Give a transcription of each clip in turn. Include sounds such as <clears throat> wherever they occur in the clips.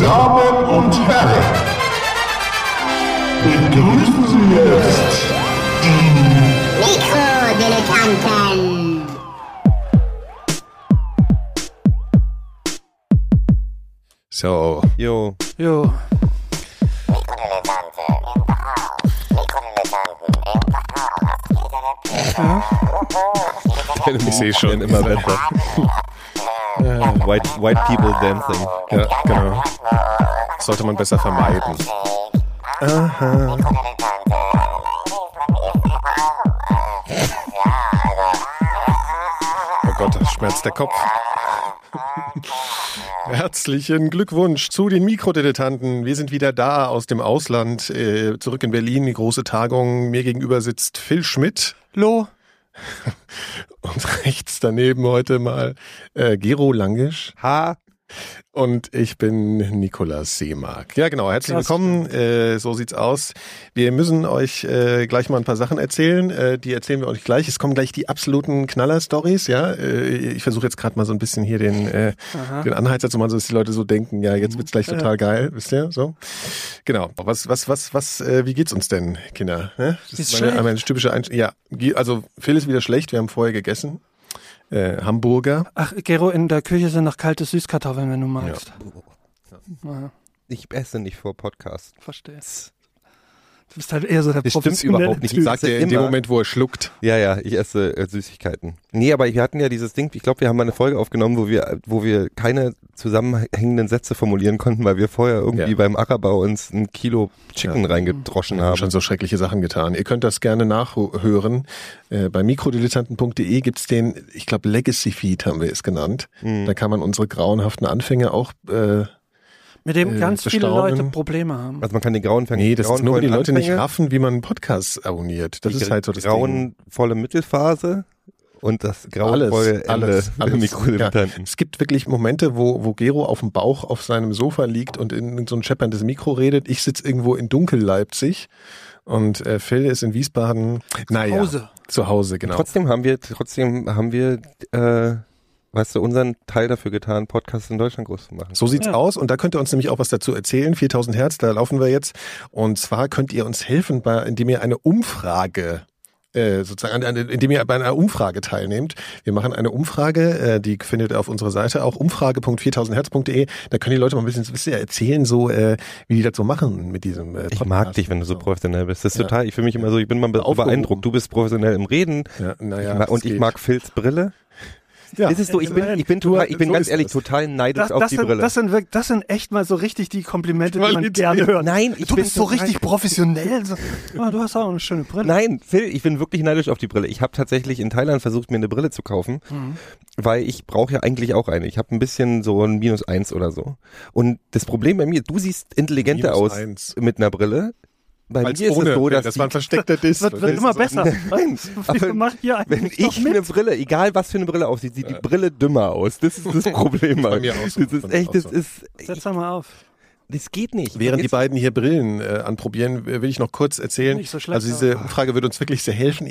Damen und Herren, begrüßen Sie jetzt die Mikrodilettanten. So, Jo. Jo. ich sehe schon. immer besser. White, white people dancing. Ja, genau. Sollte man besser vermeiden. Oh Gott, das schmerzt der Kopf. Herzlichen Glückwunsch zu den Mikrodilettanten. Wir sind wieder da aus dem Ausland, äh, zurück in Berlin, die große Tagung. Mir gegenüber sitzt Phil Schmidt Lo. <laughs> und rechts daneben heute mal äh, Gero Langisch. Ha. Und ich bin Nikolas Seemark. Ja, genau. Herzlich Klasse. willkommen. Äh, so sieht's aus. Wir müssen euch äh, gleich mal ein paar Sachen erzählen. Äh, die erzählen wir euch gleich. Es kommen gleich die absoluten Knaller-Stories. Ja, äh, ich versuche jetzt gerade mal so ein bisschen hier den äh, den Anheizer zu machen, so dass die Leute so denken. Ja, jetzt wird's gleich total geil. Wisst ihr? So. Genau. Was, was, was, was? Äh, wie geht's uns denn, Kinder? Ne? Das Ist meine, schlecht. meine typische Einstellung. Ja, also Phil ist wieder schlecht. Wir haben vorher gegessen. Äh, Hamburger. Ach, Gero, in der Küche sind noch kalte Süßkartoffeln, wenn du magst. Ja. Ich esse nicht vor Podcast. verstehe. Du bist halt eher so der Das stimmt überhaupt nicht. Typ. Sagt er in dem. Moment, wo er schluckt. Ja, ja, ich esse äh, Süßigkeiten. Nee, aber wir hatten ja dieses Ding, ich glaube, wir haben mal eine Folge aufgenommen, wo wir, wo wir keine zusammenhängenden Sätze formulieren konnten, weil wir vorher irgendwie Ja. beim Ackerbau uns ein Kilo Chicken Ja. reingedroschen Wir haben haben. schon so schreckliche Sachen getan. Ihr könnt das gerne nachhören. Äh, bei mikrodilettanten.de gibt's den, ich glaube, Legacy Feed haben wir es genannt. Mhm. Da kann man unsere grauenhaften Anfänge auch. Äh, Mit dem äh, ganz viele bestaunen. Leute Probleme haben. Also man kann den grauen nee, das ist nur, wenn die Leute nicht Anfänge, raffen, wie man einen Podcast abonniert. Das die ist halt so das Ding. grauenvolle Mittelphase und das Alles, grauenvolle Ende alles, der alles. Mikrodilettanten. Es gibt wirklich Momente, wo, wo Gero auf dem Bauch auf seinem Sofa liegt und in so ein schepperndes Mikro redet. Ich sitze irgendwo in Dunkel-Leipzig und äh, Phil ist in Wiesbaden. Naja, Hause. Zu Hause, genau. Trotzdem haben wir, trotzdem haben wir, äh, weißt du, unseren Teil dafür getan, Podcasts in Deutschland groß zu machen. So sieht's Ja. aus und da könnt ihr uns nämlich auch was dazu erzählen. 4000 Hertz, da laufen wir jetzt. Und zwar könnt ihr uns helfen, bei, indem ihr eine Umfrage äh, sozusagen, indem ihr bei einer Umfrage teilnehmt. Wir machen eine Umfrage, äh, die findet ihr auf unserer Seite auch umfrage.4000herz.de. Da können die Leute mal ein bisschen, bisschen erzählen, so äh, wie die das so machen mit diesem äh, Ich Podcast. mag dich, wenn du so professionell bist. Das ist Ja. total, ich fühle mich immer so, ich bin mal beeindruckt. Du bist professionell im Reden Ja, naja, ich mag, und ich geht. mag Phils Brille. Ja. Das ist so, ich bin, ich bin total, ich bin so ganz ehrlich das. total neidisch Das, auf das, die sind, Brille. das, sind wirklich, das sind echt mal so richtig die Komplimente, die man gerne hört. Nein, ich du bin bist so richtig professionell. So, ah, du hast auch eine schöne Brille. Nein, Phil, ich bin wirklich neidisch auf die Brille. Ich habe tatsächlich in Thailand versucht, mir eine Brille zu kaufen, Mhm. weil ich brauche ja eigentlich auch eine. Ich habe ein bisschen so ein Minus eins oder so. Und das Problem bei mir, du siehst intelligenter Minus aus eins. mit einer Brille. Bei Weil's mir ist ohne, es so, dass das war ein versteckter Diss. <laughs> Das wird, wird immer besser. Nein, <laughs> aber wenn ich eine. Brille, egal was für eine Brille aussieht, sieht die Brille dümmer aus. Das ist das <laughs> Problem. Bei Mann. mir auch so. Das ist echt, das ist, Setz doch mal auf. das geht nicht. Während die beiden hier Brillen äh, anprobieren, will ich noch kurz erzählen. Nicht so schlecht, also diese Frage würde uns wirklich sehr helfen.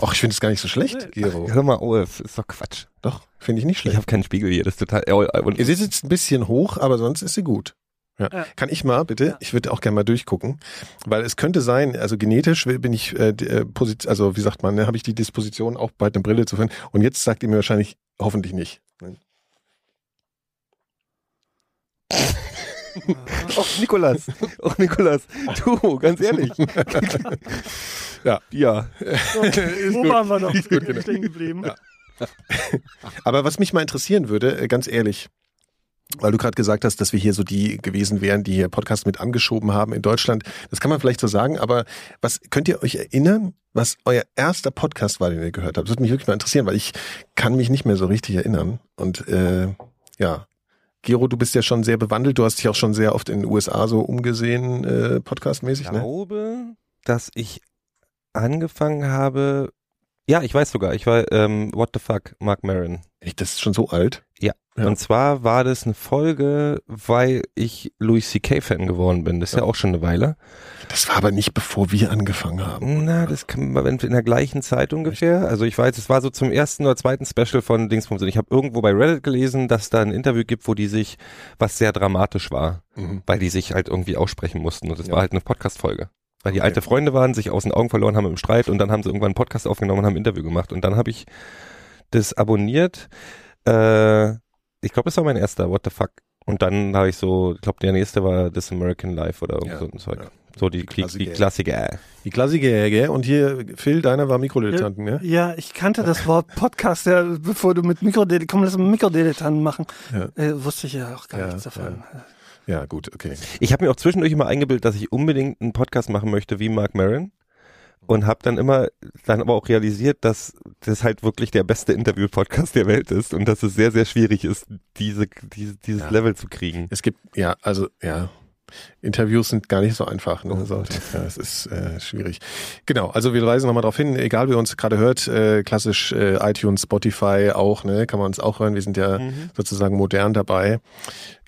Ach, ich finde es gar nicht so schlecht, Gero. Hör mal auf, ist doch Quatsch. Doch, finde ich nicht Ich schlecht. habe keinen Spiegel hier, das ist total. äh, Und Sie sitzt ein bisschen hoch, aber sonst ist sie gut. Ja. Ja. Kann ich mal, bitte? Ja. Ich würde auch gerne mal durchgucken, weil es könnte sein, also genetisch bin ich, äh, äh, Posit also wie sagt man, ne, habe ich die Disposition, auch bald eine Brille zu finden. Und jetzt sagt ihr mir wahrscheinlich, hoffentlich nicht. <laughs> Oh, Nikolas. <laughs> Oh, Nikolas. Du, ganz ehrlich. Ja. Ja. <laughs> Wo waren wir noch Ist gut, genau. stehen geblieben? Ja. Aber was mich mal interessieren würde, äh, ganz ehrlich, weil du gerade gesagt hast, dass wir hier so die gewesen wären, die hier Podcast mit angeschoben haben in Deutschland. Das kann man vielleicht so sagen, aber was könnt ihr euch erinnern, was euer erster Podcast war, den ihr gehört habt? Das würde mich wirklich mal interessieren, weil ich kann mich nicht mehr so richtig erinnern. Und äh, ja, Gero, du bist ja schon sehr bewandelt. Du hast dich auch schon sehr oft in den USA so umgesehen, äh, podcastmäßig, Ich ne? glaube, dass ich angefangen habe, Ja, ich weiß sogar. Ich war, ähm, what the fuck, Mark Maron. Echt, das ist schon so alt? Ja. Ja. Und zwar war das eine Folge, weil ich Louis C.K. Fan geworden bin. Das ist ja, auch schon eine Weile. Das war aber nicht bevor wir angefangen haben. Na, das kann man in der gleichen Zeit ungefähr. Also ich weiß, es war so zum ersten oder zweiten Special von Dingsbums. Und ich habe irgendwo bei Reddit gelesen, dass da ein Interview gibt, wo die sich, was sehr dramatisch war, Mhm. weil die sich halt irgendwie aussprechen mussten. Und das Ja. war halt eine Podcast-Folge. Weil die Okay. alte Freunde waren, sich aus den Augen verloren haben im Streit und dann haben sie irgendwann einen Podcast aufgenommen und haben ein Interview gemacht. Und dann habe ich das abonniert. Äh, ich glaube, das war mein erster, what the fuck. Und dann habe ich so, ich glaube, der nächste war This American Life oder irgend Ja, so ein Zeug. ja. So die, die, die Klassiker. Die Klassiker, gell? Und hier, Phil, deiner war Mikrodilettanten, ne? Ja, ich kannte das Wort Podcast, ja, bevor du mit Mikrodilettanten, komm, lass mal Mikrodilettanten machen. Ja. Äh, wusste ich ja auch gar Ja, nichts davon. Ja, gut, okay. Ich habe mir auch zwischendurch immer eingebildet, dass ich unbedingt einen Podcast machen möchte wie Mark Maron. Und habe dann immer, dann aber auch realisiert, dass das halt wirklich der beste Interview-Podcast der Welt ist und dass es sehr, sehr schwierig ist, diese, diese dieses Ja. Level zu kriegen. Es gibt, ja, also, ja. Interviews sind gar nicht so einfach. Ne? Oh Gott. ja, es ist äh, schwierig. Genau, also wir weisen nochmal darauf hin, egal wer uns gerade hört, äh, klassisch äh, iTunes, Spotify auch, ne, kann man uns auch hören. Wir sind ja Mhm. sozusagen modern dabei.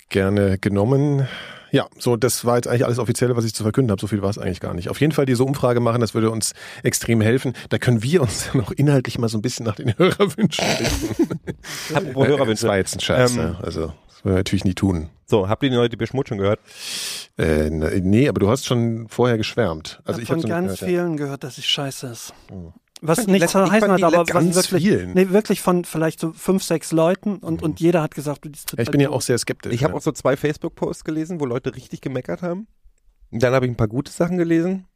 Gerne genommen. Ja, so, das war jetzt eigentlich alles Offizielle, was ich zu verkünden habe. So viel war es eigentlich gar nicht. Auf jeden Fall diese Umfrage machen, das würde uns extrem helfen. Da können wir uns <laughs> noch inhaltlich mal so ein bisschen nach den <laughs> Hörerwünschen richten. Apropos Das Hörerwünsche. war jetzt ein Scherz, Ähm, ne? Also, das wollen wir natürlich nie tun. So, habt ihr die neue Depeche Mode schon gehört? Äh, ne- nee, aber du hast schon vorher geschwärmt. Also ich ich habe von ganz gehört, ja. vielen gehört, dass es scheiße ist. Hm. Was fand die nicht letzten- zu ich heißen hat, aber was ganz wirklich, vielen. nee, wirklich von vielleicht so fünf, sechs Leuten und, und jeder hat gesagt, du, die ist Ja, ich total bin ja auch sehr skeptisch. Ich habe auch so zwei Facebook-Posts gelesen, wo Leute richtig gemeckert haben. Dann habe ich ein paar gute Sachen gelesen.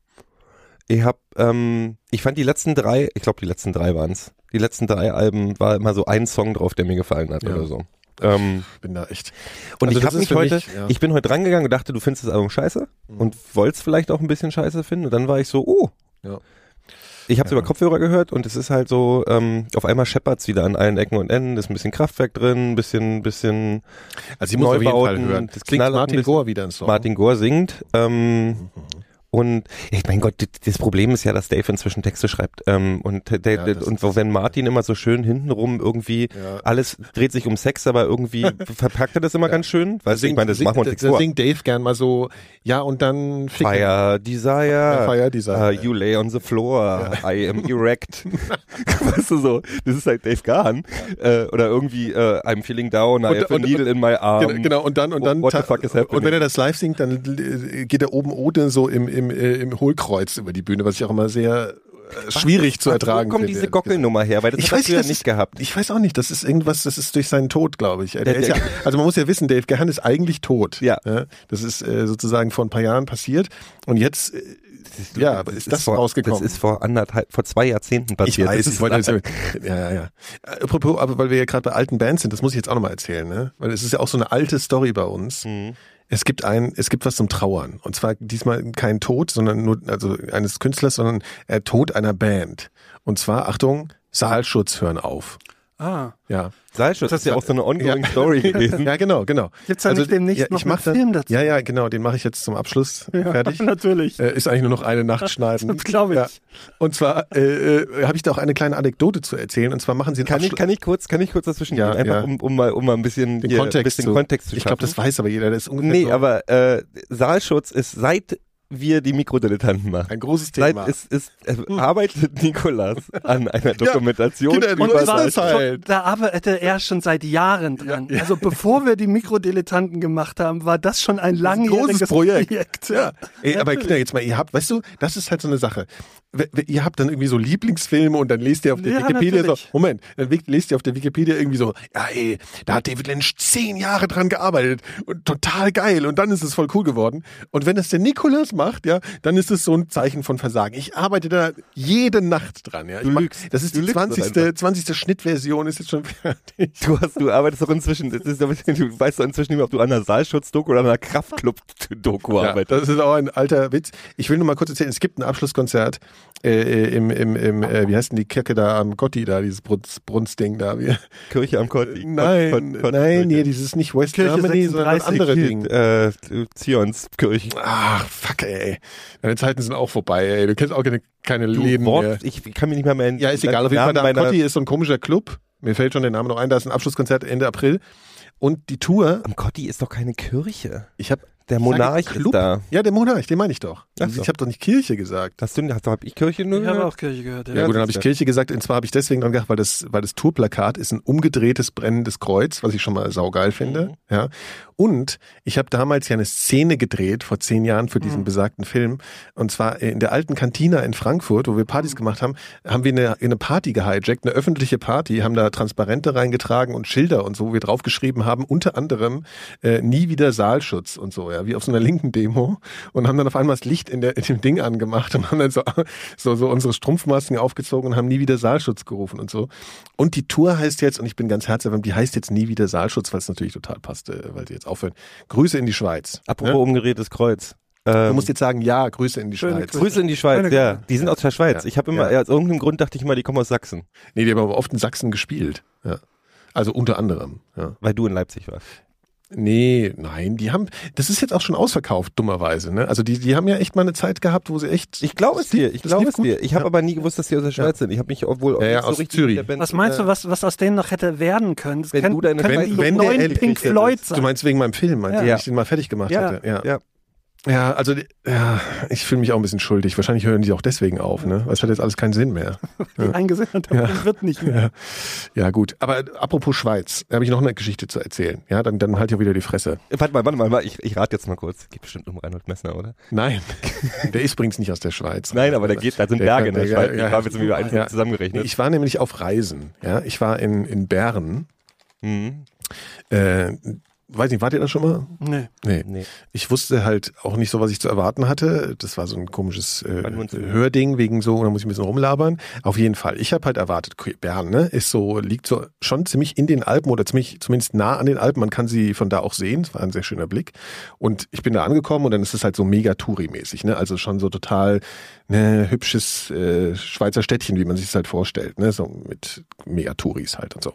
Ich habe, ähm, ich fand die letzten drei, ich glaube die letzten drei waren's. Die letzten drei Alben war immer so ein Song drauf, der mir gefallen hat Ja. oder so. Ähm, Ich bin da echt. und Also ich habe mich heute, mich, ja. ich bin heute rangegangen und dachte, du findest das Album scheiße Mhm. und wolltest vielleicht auch ein bisschen scheiße finden. Und dann war ich so, oh. Ja. Ich habe es Ja. über Kopfhörer gehört und es ist halt so, ähm, auf einmal scheppert's wieder an allen Ecken und Enden, ist ein bisschen Kraftwerk drin, ein bisschen, bisschen Also ich muss auf jeden Fall hören. das ein Martin. Gore wieder ein Song. Martin Gore singt. Ähm, und ich mein Gott, das Problem ist ja, dass Dave inzwischen Texte schreibt. Ähm, und der, Ja, und wenn Martin immer so schön hintenrum irgendwie Ja. alles dreht sich um Sex, aber irgendwie <laughs> verpackt er das immer ganz schön. Weil ich meine, das singt, machen wir uns da, nichts vor. singt Dave gern mal so, ja und dann. Fire Desire. Fire Desire, Uh, ja. you lay on the floor. I am erect. <laughs> weißt du so, das ist halt Dave Gahan. Äh, oder irgendwie uh, I'm feeling down, I Und- have a und- needle in my arm. Genau, genau, und dann, und dann, What the fuck is happening? und wenn er das live singt, dann äh, geht er oben ohne so im, im, äh, im Hohlkreuz über die Bühne, was ich auch immer sehr äh, schwierig zu ertragen Wo kommt finde. diese Gockelnummer her? Weil das Ich hat er weiß das nicht ist, gehabt. Ich weiß auch nicht, das ist irgendwas, das ist durch seinen Tod, glaube ich. Der, Der- ja, also man muss ja wissen, Dave Gahan ist eigentlich tot. Ja. Das ist äh, sozusagen vor ein paar Jahren passiert und jetzt, ja, aber ist das vor, rausgekommen? Das ist vor anderthalb, vor zwei Jahrzehnten Ich passiert. weiß, Das ich wollte <laughs> ja, ja, ja. Apropos, aber weil wir ja gerade bei alten Bands sind, das muss ich jetzt auch nochmal erzählen, ne? Weil es ist ja auch so eine alte Story bei uns. Mhm. Es gibt ein, es gibt was zum Trauern. Und zwar diesmal kein Tod, sondern nur, also eines Künstlers, sondern äh, Tod einer Band. Und zwar, Achtung, Saalschutz hören auf. Ah, Ja. Saalschutz, das ist ja auch so eine ongoing Story <laughs> gewesen. Ja, genau, genau. Gibt's da nicht demnächst ja, noch ich mach einen Film dazu? Ja, ja, genau, den mache ich jetzt zum Abschluss <laughs> fertig. natürlich. Äh, ist eigentlich nur noch eine Nacht schneiden. <laughs> Das glaube ich. Ja. Und zwar äh, äh, habe ich da auch eine kleine Anekdote zu erzählen. Und zwar machen sie einen Kann ich, kann ich kurz, kann ich kurz dazwischen Ja, gehen? Einfach ja. um, um mal, um mal ein bisschen, den hier, Kontext, bisschen zu, Kontext zu Ich schaffen. glaube, das weiß aber jeder. Das ist ungefähr Nee, so aber äh, Saalschutz ist seit wir die Mikrodilettanten machen. ein großes Seit Thema. ist, ist, äh, arbeitet Nikolas an einer <laughs> Dokumentation über Und zwar- zwar, das halt. da arbeitete er schon seit Jahren dran. Also bevor wir die Mikrodilettanten gemacht haben, war das schon ein langjähriges großes Projekt. Projekt. Ja. Ey, aber. Kinder, jetzt mal, ihr habt, weißt du, das ist halt so eine Sache. Ihr habt dann irgendwie so Lieblingsfilme und dann lest ihr auf der Ja, Wikipedia natürlich. so, Moment, dann lest ihr auf der Wikipedia irgendwie so, ja ey, da hat David Lynch zehn Jahre dran gearbeitet und total geil und dann ist es voll cool geworden. Und wenn das der Nikolas macht, ja, dann ist es so ein Zeichen von Versagen. Ich arbeite da jede Nacht dran, ja. Ich mach, das ist die lügst doch 20. einfach. 20. Schnittversion, ist jetzt schon fertig. Du hast, du arbeitest doch inzwischen, ist, du weißt doch inzwischen nicht mehr, ob du an einer Saalschutz-Doku oder an einer Kraftclub-Doku Ja, arbeitest. das ist auch ein alter Witz. Ich will nur mal kurz erzählen, es gibt ein Abschlusskonzert äh, im, im, im äh, wie heißt denn die Kirche da am Gotti da, dieses Brunz, Brunzding da? Wie, Kirche am Kotti. nein, Kot- Kot- nein, nee, dieses nicht West Kirche Germany, sondern das 36 andere Ding. Äh, Zionskirche. Ach, fuck, ey. Deine Zeiten sind auch vorbei, ey. Du kennst auch keine, keine Läden mehr. Wort, ich kann mich nicht mehr mehr Ja, ist egal. Auf jeden Fall, da am Gotti ist so ein komischer Club. Mir fällt schon der Name noch ein. Da ist ein Abschlusskonzert Ende April. Und die Tour, Am Kotti ist doch keine Kirche. ich habe Der Monarch ist da. Ja, der Monarch, den meine ich doch. Ach so. Ich habe doch nicht Kirche gesagt. Hast du, hast, hab ich Kirche nur Ich habe gehört? auch Kirche gehört. Ja. Ja, gut, dann habe ich. Kirche gesagt. Und zwar habe ich deswegen dran gedacht, weil das, weil das Tourplakat ist ein umgedrehtes brennendes Kreuz, was ich schon mal saugeil finde. Mhm. Ja. Und ich habe damals ja eine Szene gedreht, vor zehn Jahren für diesen Mhm. besagten Film. Und zwar in der alten Cantina in Frankfurt, wo wir Partys gemacht haben, haben wir eine, eine Party gehijackt, eine öffentliche Party, haben da Transparente reingetragen und Schilder und so, wo wir draufgeschrieben haben, unter anderem äh, nie wieder Saalschutz und so, ja, wie auf so einer linken Demo. Und haben dann auf einmal das Licht in, der, in dem Ding angemacht und haben dann so, so, so unsere Strumpfmasken aufgezogen und haben nie wieder Saalschutz gerufen und so. Und die Tour heißt jetzt, und ich bin ganz herzerwärmend, die heißt jetzt nie wieder Saalschutz, weil es natürlich total passt, äh, weil sie jetzt aufhören. Grüße in die Schweiz. Apropos Ne? umgedrehtes Kreuz. Du Ähm, musst jetzt sagen, ja, Grüße in die Schweiz. Grüße. Grüße in die Schweiz, ja. Die sind aus der Schweiz. Ja. Ich habe immer, Ja. aus irgendeinem Grund dachte ich immer, die kommen aus Sachsen, Nee, die haben aber oft in Sachsen gespielt. Ja. Also unter anderem. Ja. weil du in Leipzig warst. Nee, nein, die haben, das ist jetzt auch schon ausverkauft, dummerweise. Ne? Also die, die haben ja echt mal eine Zeit gehabt, wo sie echt. Ich glaube es dir, ich glaube es gut. dir. Ich habe Ja. aber nie gewusst, dass die aus der Schweiz sind. Ich habe mich obwohl Ja, ja, so aus richtig Zürich. Band, Was meinst du, äh, was, was aus denen noch hätte werden können? Das Wenn kann, du deine- wenn- wenn der neuen Pink hättest. Floyd Du sein. meinst wegen meinem Film, meinst du, Ja. als ich den mal fertig gemacht Ja. hatte. Ja. Ja. Ja, also ja, ich fühle mich auch ein bisschen schuldig. Wahrscheinlich hören die auch deswegen auf, ne? Weil es hat jetzt alles keinen Sinn mehr. eingesehen und der Film wird nicht mehr. Ja, ja gut. Aber apropos Schweiz, da habe ich noch eine Geschichte zu erzählen. Ja, dann, dann halt ja wieder die Fresse. Warte mal, warte mal, warte mal, ich, ich rate jetzt mal kurz. Geht bestimmt um Reinhold Messner, oder? Nein, <laughs> der ist übrigens nicht aus der Schweiz. Nein, aber der geht, da sind Der Berge in der der- Schweiz. ja, ich habe jetzt irgendwie eins ja. zusammengerechnet. Ich war nämlich auf Reisen. Ja, ich war in, in Bern. Mhm. Äh, weiß nicht, wart ihr da schon mal? Nee. Nee. Nee. Ich wusste halt auch nicht so, was ich zu erwarten hatte. Das war so ein komisches äh. Hörding wegen so, da muss ich ein bisschen rumlabern. Auf jeden Fall. Ich habe halt erwartet, Bern, ne, ist so, liegt so schon ziemlich in den Alpen oder ziemlich, zumindest nah an den Alpen. Man kann sie von da auch sehen. Es war ein sehr schöner Blick. Und ich bin da angekommen und dann ist es halt so mega Touri-mäßig, ne? Also schon so total ne, hübsches äh, Schweizer Städtchen, wie man sich es halt vorstellt, ne? So mit mega Touris halt und so.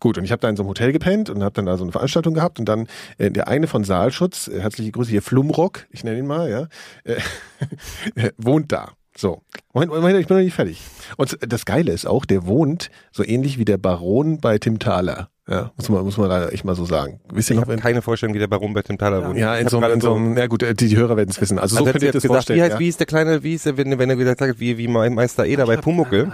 Gut, und ich habe da in so einem Hotel gepennt und habe dann da so eine Veranstaltung gehabt und dann äh, der eine von Saalschutz, äh, herzliche Grüße hier, Flumrock, ich nenne ihn mal, ja, äh, <laughs> wohnt da. So, Moment, Moment, ich bin noch nicht fertig. Und das Geile ist auch, der wohnt so ähnlich wie der Baron bei Tim Thaler. Ja, muss man, muss man leider echt mal so sagen. Wisst ihr Ich noch, keine Vorstellung, wie der Baron bei Tim Thaler wohnt. ja, in so, in so einem, ja gut, äh, die, die Hörer werden es wissen. Also so Also könnt hätte ihr das gesagt, vorstellen. wie, heißt, ja. wie ist der kleine, wie ist der, wenn, wenn er gesagt hat, wie, wie Meister Eder bei Pumuckel,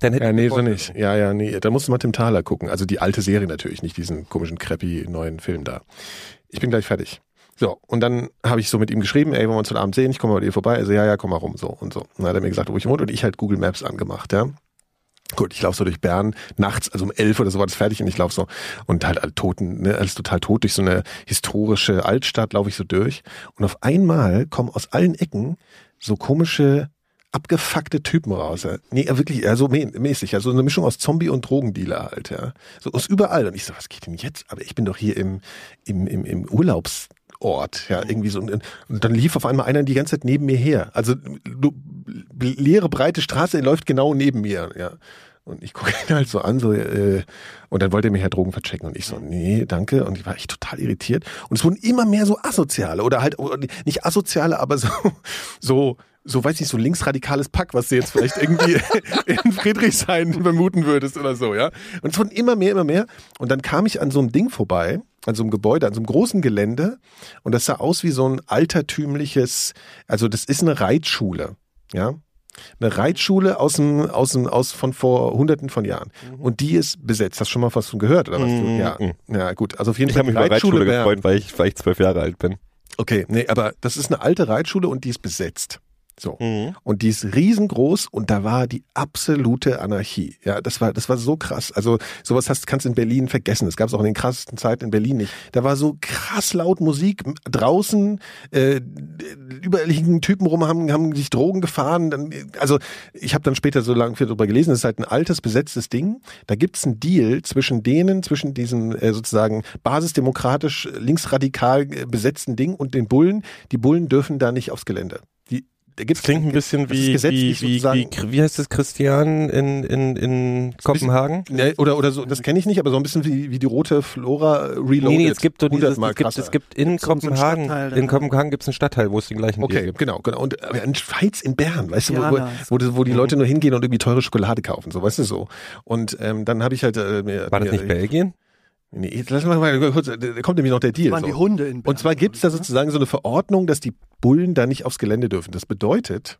dann hätte Ja, nee, so nicht. Ja, ja, nee. Da musst du mal Tim Thaler gucken. Also die alte Serie natürlich, nicht diesen komischen, crappy neuen Film da. Ich bin gleich fertig. So, und dann habe ich so mit ihm geschrieben, ey, wollen wir uns heute Abend sehen? Ich komme bei dir vorbei. Also, ja, ja, komm mal rum, so und so. Und dann hat er mir gesagt, wo ich wohne und ich halt Google Maps angemacht, ja. Gut, ich laufe so durch Bern, nachts, also um elf oder so war das fertig und ich laufe so und halt alle Toten, ne, alles total tot, durch so eine historische Altstadt laufe ich so durch und auf einmal kommen aus allen Ecken so komische abgefuckte Typen raus. Ja. Nee, wirklich, also mä- mäßig, also eine Mischung aus Zombie und Drogendealer halt, ja. So aus überall. Und ich so, was geht denn jetzt? Aber ich bin doch hier im, im, im, im Urlaubsort, ja, irgendwie so. Und, dann lief auf einmal einer die ganze Zeit neben mir her. Also du, leere, breite Straße, er läuft genau neben mir, ja. Und ich gucke <laughs> ihn halt so an, so, äh, und dann wollte er mich ja Drogen verchecken. Und ich so, nee, danke. Und ich war echt total irritiert. Und es wurden immer mehr so asoziale oder halt, oder nicht asoziale, aber so, <laughs> so, so, weiß ich, so linksradikales Pack, was du jetzt vielleicht irgendwie <laughs> in Friedrichshain vermuten würdest oder so, ja. Und es wurden immer mehr, immer mehr. Und dann kam ich an so einem Ding vorbei, an so einem Gebäude, an so einem großen Gelände. Und das sah aus wie so ein altertümliches, also das ist eine Reitschule, ja. Eine Reitschule aus dem, aus dem, aus von vor hunderten von Jahren. Und die ist besetzt. Hast du schon mal was von gehört, oder was? Du, Mhm. ja. ja, gut. Also auf jeden Ich Fall habe mich über Reitschule gefreut, weil ich, weil ich zwölf Jahre alt bin. Okay, nee, aber das ist eine alte Reitschule und die ist besetzt. So. Mhm. Und die ist riesengroß und da war die absolute Anarchie. Ja, das war, das war so krass. Also sowas hast, kannst du in Berlin vergessen. Das gab es auch in den krassesten Zeiten in Berlin nicht. Da war so krass laut Musik draußen. Äh, überall liegen Typen rum, haben, haben sich Drogen gefahren. Dann, also ich habe dann später so lange viel darüber gelesen. Das ist halt ein altes besetztes Ding. Da gibt's einen Deal zwischen denen, zwischen diesen äh, sozusagen basisdemokratisch linksradikal äh, besetzten Ding und den Bullen. Die Bullen dürfen da nicht aufs Gelände. Da gibt's, Das klingt ein bisschen das wie, wie, gesetzlich wie, wie, sozusagen- wie heißt es, Christian in, in, in Kopenhagen? Ne, oder, oder so, das kenne ich nicht, aber so ein bisschen wie, wie die rote Flora äh, Reloaded. Nee, nee, es gibt so dieses, es gibt, es gibt in ein Kopenhagen, in? Kopenhagen gibt es einen Stadtteil, wo es den gleichen Okay, gibt. genau, genau. Und aber in Schweiz, in Bern, weißt du, wo, wo, wo, die- wo die Leute nur hingehen und irgendwie teure Schokolade kaufen, so, weißt du so. Und ähm, dann habe ich halt äh, mir, War das mir, nicht Belgien? Nee, jetzt lass mal mal kurz, da kommt nämlich noch der Deal. So. die Hunde in Und zwar gibt es da sozusagen so eine Verordnung, dass die Bullen da nicht aufs Gelände dürfen. Das bedeutet,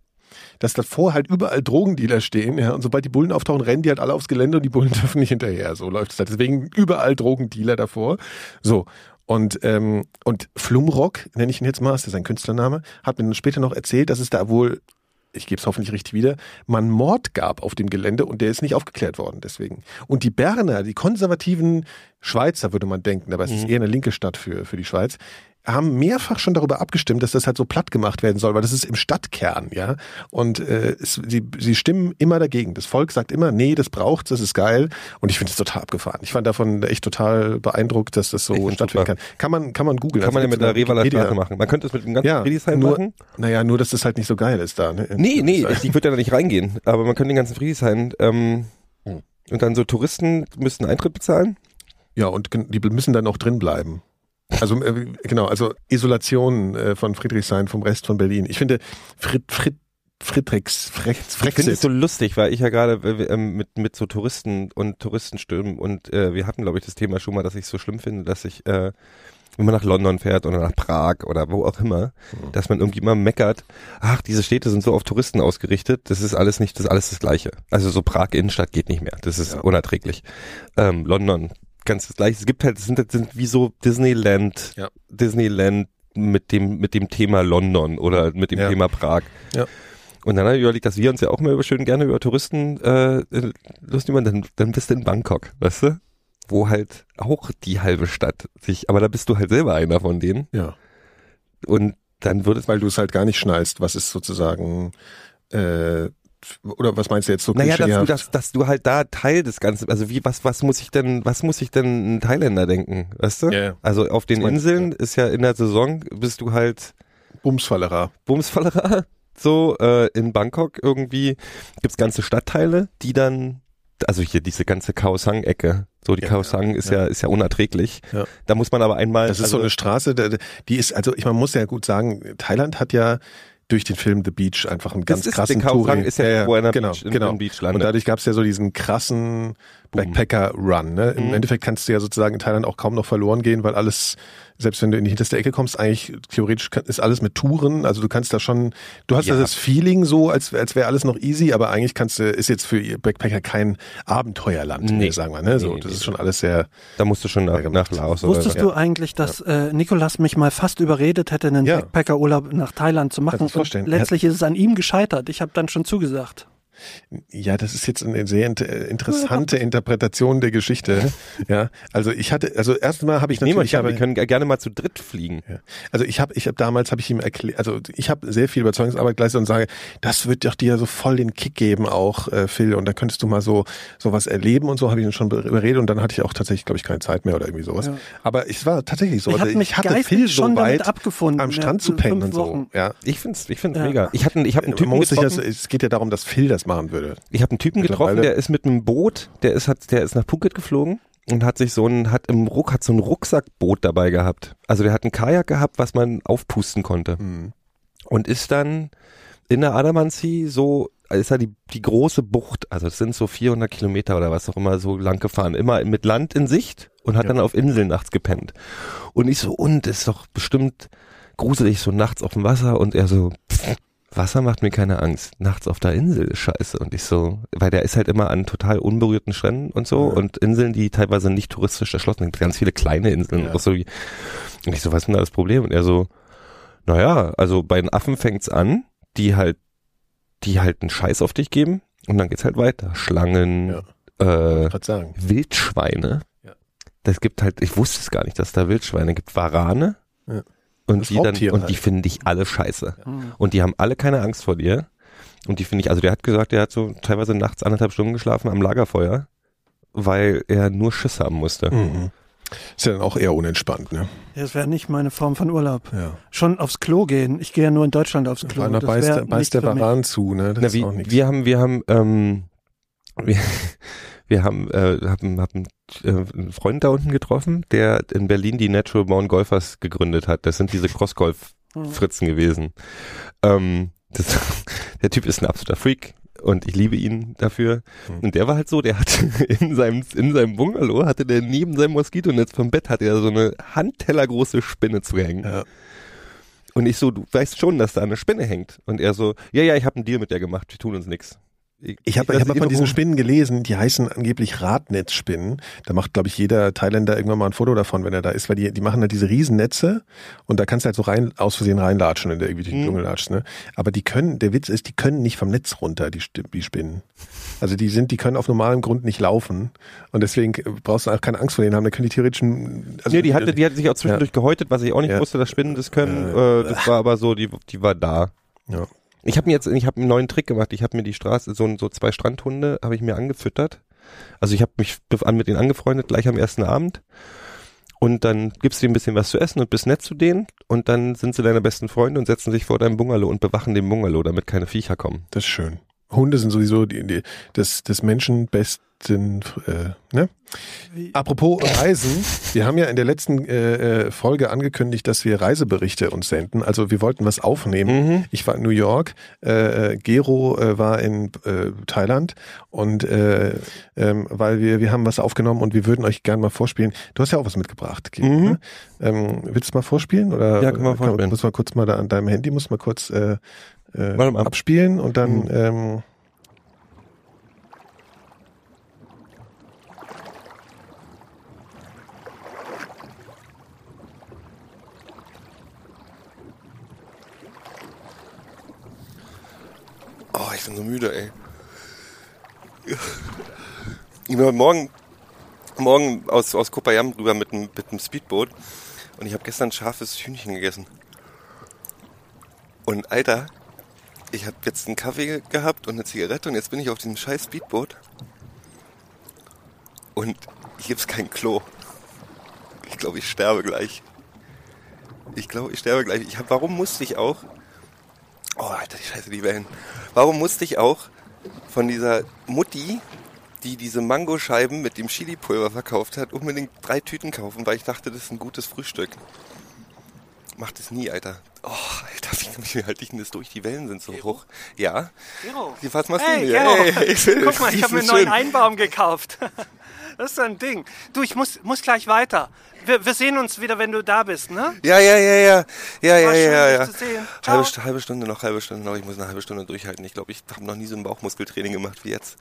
dass davor halt überall Drogendealer stehen, ja, und sobald die Bullen auftauchen, rennen die halt alle aufs Gelände und die Bullen <laughs> dürfen nicht hinterher. So läuft es halt. Deswegen überall Drogendealer davor. So. Und, ähm, und Flumrock, nenne ich ihn jetzt mal, ist sein Künstlername, hat mir dann später noch erzählt, dass es da wohl, ich gebe es hoffentlich richtig wieder, man Mord gab auf dem Gelände und der ist nicht aufgeklärt worden deswegen. Und die Berner, die konservativen Schweizer, würde man denken, aber es ist eher eine linke Stadt für, für die Schweiz, haben mehrfach schon darüber abgestimmt, dass das halt so platt gemacht werden soll, weil das ist im Stadtkern, ja. Und äh, es, sie, sie stimmen immer dagegen. Das Volk sagt immer, nee, das braucht's, das ist geil. Und ich finde es total abgefahren. Ich fand davon echt total beeindruckt, dass das Ich so stattfinden kann. Kann man, kann man googeln. Kann man ja mit der Revaler machen. Man könnte es mit dem ganzen Ja, Friedrichshain nur, machen. naja, nur, dass das halt nicht so geil ist da. Ne? Nee, nee, Das ist- ich würde ja da nicht reingehen. Aber man könnte den ganzen Friedrichshain ähm, Hm. und dann so Touristen müssten Eintritt bezahlen. Ja, und die müssen dann auch drin bleiben. Also äh, genau, also Isolation äh, von Friedrichshain vom Rest von Berlin. Ich finde Frit, Frit, Friedrichs, Frechts, Ich finde Frexit. es so lustig, weil ich ja gerade äh, ähm, mit, mit so Touristen und Touristenstimmen und äh, wir hatten, glaube ich, das Thema schon mal, dass ich es so schlimm finde, dass ich, äh, wenn man nach London fährt oder nach Prag oder wo auch immer, Mhm. dass man irgendwie immer meckert, ach, diese Städte sind so auf Touristen ausgerichtet, das ist alles nicht, das ist alles das Gleiche. Also so Prag Innenstadt geht nicht mehr, das ist Ja. unerträglich. Ähm, London, ganz das Gleiche. Es gibt halt, es sind, das sind wie so Disneyland, Ja. Disneyland mit dem, mit dem Thema London oder mit dem Ja. Thema Prag. Ja. Und dann habe ich überlegt, dass wir uns ja auch mal über, schön gerne über Touristen äh, äh, lustig machen, dann, dann bist du in Bangkok, weißt du? Wo halt auch die halbe Stadt sich, aber da bist du halt selber einer von denen. Ja, Und dann würde es weil du es halt gar nicht schnallst, was ist sozusagen äh, oder was meinst du jetzt so naja, dass du, dass, dass du halt da Teil des Ganzen, also wie, was, was muss ich denn, was muss ich denn ein Thailänder denken, weißt du? Ja, ja. Also auf den Inseln ist ja in der Saison bist du halt Bumsfallerer. Bumsfallerer. So, äh, in Bangkok irgendwie gibt's ganze Stadtteile, die dann, also hier diese ganze Khao Sang-Ecke, so die Ja, Khao Sang ist ja. ist ja unerträglich. Ja. Da muss man aber einmal. Das ist also, so eine Straße, die ist, also ich man muss ja gut sagen, Thailand hat ja durch den Film The Beach einfach einen Das ganz ist- krassen der Khao Sang Touri- ist ja, wo einer genau, Beach- in- genau. in Beach Und dadurch gab es ja so diesen krassen Backpacker-Run. Ne? Im Mhm. Endeffekt kannst du ja sozusagen in Thailand auch kaum noch verloren gehen, weil alles, selbst wenn du in die hinterste Ecke kommst, eigentlich theoretisch kann, ist alles mit Touren. Also du kannst da schon, du hast Ja. ja. das Feeling so, als, als wäre alles noch easy, aber eigentlich kannst du, ist jetzt für Backpacker kein Abenteuerland, Nee. sagen wir. Ne? So, Nee, das nee, ist schon alles sehr. da musst du schon nach, Ja, nach Laos Wusstest oder du eigentlich, dass äh, Nikolas mich mal fast überredet hätte, einen Ja. Backpacker-Urlaub nach Thailand zu machen? Kannst vorstellen. Und letztlich ist es an ihm gescheitert. Ich habe dann schon zugesagt. Ja, das ist jetzt eine sehr äh, interessante Interpretation der Geschichte. Ja, also ich hatte, also erstmal habe ich, Ich nehme euch natürlich, wir können gerne mal zu dritt fliegen. Ja. Also ich habe, ich habe damals habe ich ihm erklärt, also ich habe sehr viel Überzeugungsarbeit geleistet und sage, das wird doch dir so voll den Kick geben auch, äh, Phil, und dann könntest du mal so sowas erleben und so habe ich ihn schon be- überredet und dann hatte ich auch tatsächlich, glaube ich, keine Zeit mehr oder irgendwie sowas. Ja. Aber es war tatsächlich so. Ich Also hab mich hatte Phil so schon damit weit abgefunden, am ja, Strand zu für pennen und so. Ja. Ich find's, ich find's Ja. mega. Ich habe ich hab einen Man Typen muss sich das, es geht ja darum, dass Phil das machen würde. Ich habe einen Typen getroffen, der ist mit einem Boot, der ist hat, der ist nach Phuket geflogen und hat sich so ein hat im Ruck hat so ein Rucksackboot dabei gehabt. Also der hat ein Kajak gehabt, was man aufpusten konnte Hm. und ist dann in der Adamansi so ist da die die große Bucht, also es sind so 400 Kilometer oder was auch immer so lang gefahren, immer mit Land in Sicht und hat Ja. dann auf Inseln nachts gepennt. Und ich so und ist doch bestimmt gruselig so nachts auf dem Wasser und er so pff, Wasser macht mir keine Angst. Nachts auf der Insel ist scheiße. Und ich so, weil der ist halt immer an total unberührten Stränden und so Ja. und Inseln, die teilweise nicht touristisch erschlossen sind. Ganz viele kleine Inseln. Ja. Auch so wie, und ich so, was ist denn da das Problem? Und er so, naja, also bei den Affen fängt's an, die halt, die halt einen Scheiß auf dich geben und dann geht's halt weiter. Schlangen, Ja. äh? Wildschweine. Ja. Das gibt halt, ich wusste es gar nicht, dass da Wildschweine gibt. Warane. Ja. Und Das die dann, Raubtiere und die halt. finden dich alle scheiße. Hm. Und die haben alle keine Angst vor dir. Und die finde ich, also der hat gesagt, der hat so teilweise nachts anderthalb Stunden geschlafen am Lagerfeuer, weil er nur Schiss haben musste. Mhm. Ist ja dann auch eher unentspannt, ne? Das wäre nicht meine Form von Urlaub. Ja. Schon aufs Klo gehen. Ich gehe ja nur in Deutschland aufs Klo. Das beißt, beißt der. Varan zu, ne? Das Na, ist wie, auch nichts. wir haben, wir haben, ähm, <laughs> wir, wir haben, äh, haben, haben äh, einen Freund da unten getroffen, der in Berlin die Natural Born Golfers gegründet hat. Das sind diese Cross-Golf-Fritzen gewesen. Ähm, das, <laughs> der Typ ist ein absoluter Freak und ich liebe ihn dafür. Mhm. Und der war halt so, der hat <laughs> in seinem, in seinem Bungalow hatte der neben seinem Moskitonetz vom Bett hatte er so eine handtellergroße Spinne zu hängen. Ja. Und ich so, du weißt schon, dass da eine Spinne hängt. Und er so, ja, ja, ich habe einen Deal mit der gemacht, wir tun uns nix. Ich habe ich hab mal von diesen Spinnen gelesen, die heißen angeblich Radnetzspinnen. Da macht, glaube ich, jeder Thailänder irgendwann mal ein Foto davon, wenn er da ist, weil die, die machen halt diese Riesennetze und da kannst du halt so rein, aus Versehen reinlatschen, wenn du irgendwie durch den Mhm. Dschungel latschst, ne? Aber die können, der Witz ist, die können nicht vom Netz runter, die, die Spinnen. Also die sind, die können auf normalem Grund nicht laufen und deswegen brauchst du auch keine Angst vor denen haben, da können die theoretisch, ein- also nee, die hatte, die hatte sich auch zwischendurch gehäutet, was ich auch nicht Ja. wusste, dass Spinnen das können. Äh, Äh, das war aber so, die, die war da. Ja. Ich habe mir jetzt, ich habe einen neuen Trick gemacht. Ich habe mir die Straße, so, so zwei Strandhunde, habe ich mir angefüttert. Also ich habe mich mit denen angefreundet, gleich am ersten Abend. Und dann gibst du ihnen ein bisschen was zu essen und bist nett zu denen. Und dann sind sie deine besten Freunde und setzen sich vor deinem Bungalow und bewachen den Bungalow, damit keine Viecher kommen. Das ist schön. Hunde sind sowieso die, die, das, das Menschen besten, äh, ne? Apropos Reisen, wir haben ja in der letzten äh, äh, Folge angekündigt, dass wir Reiseberichte uns senden. Also wir wollten was aufnehmen. Mhm. Ich war in New York, äh, äh, Gero äh, war in äh, Thailand und äh, ähm, weil wir wir haben was aufgenommen und wir würden euch gerne mal vorspielen. Du hast ja auch was mitgebracht, Gero. Mhm. Ne? Ähm, willst du mal vorspielen oder? Ja, können wir vorspielen. Muss mal kurz mal da an deinem Handy muss mal kurz abspielen und dann Mhm. ähm, Oh, ich bin so müde, ey. Ich bin heute morgen, morgen aus, aus Kopayam rüber mit einem mit einem Speedboot und ich habe gestern scharfes Hühnchen gegessen. Und Alter, ich habe jetzt einen Kaffee gehabt und eine Zigarette und jetzt bin ich auf diesem scheiß Speedboot und hier gibt's kein Klo. Ich glaube, ich sterbe gleich. Ich glaube, ich sterbe gleich. Ich hab, warum musste ich auch Oh, Alter, die Scheiße, die Wellen. Warum musste ich auch von dieser Mutti, die diese Mangoscheiben mit dem Chili-Pulver verkauft hat, unbedingt drei Tüten kaufen, weil ich dachte, das ist ein gutes Frühstück. Macht es nie, Alter. Oh, Alter, wie, wie <laughs> halte ich denn das durch? Die Wellen sind so hoch. Ja. Gero. Was machst Hey, du? Gero. Hey, ich will, Guck mal, ich habe mir einen neuen. Einbaum gekauft. <laughs> Das ist ein Ding. Du, ich muss, muss gleich weiter. Wir, wir sehen uns wieder, wenn du da bist, ne? Ja, ja, ja, ja. Ja, ja, schön, ja, dich ja. zu sehen. Ciao. Halbe, halbe Stunde noch, halbe Stunde noch. Ich muss eine halbe Stunde durchhalten. Ich glaube, ich habe noch nie so ein Bauchmuskeltraining gemacht wie jetzt.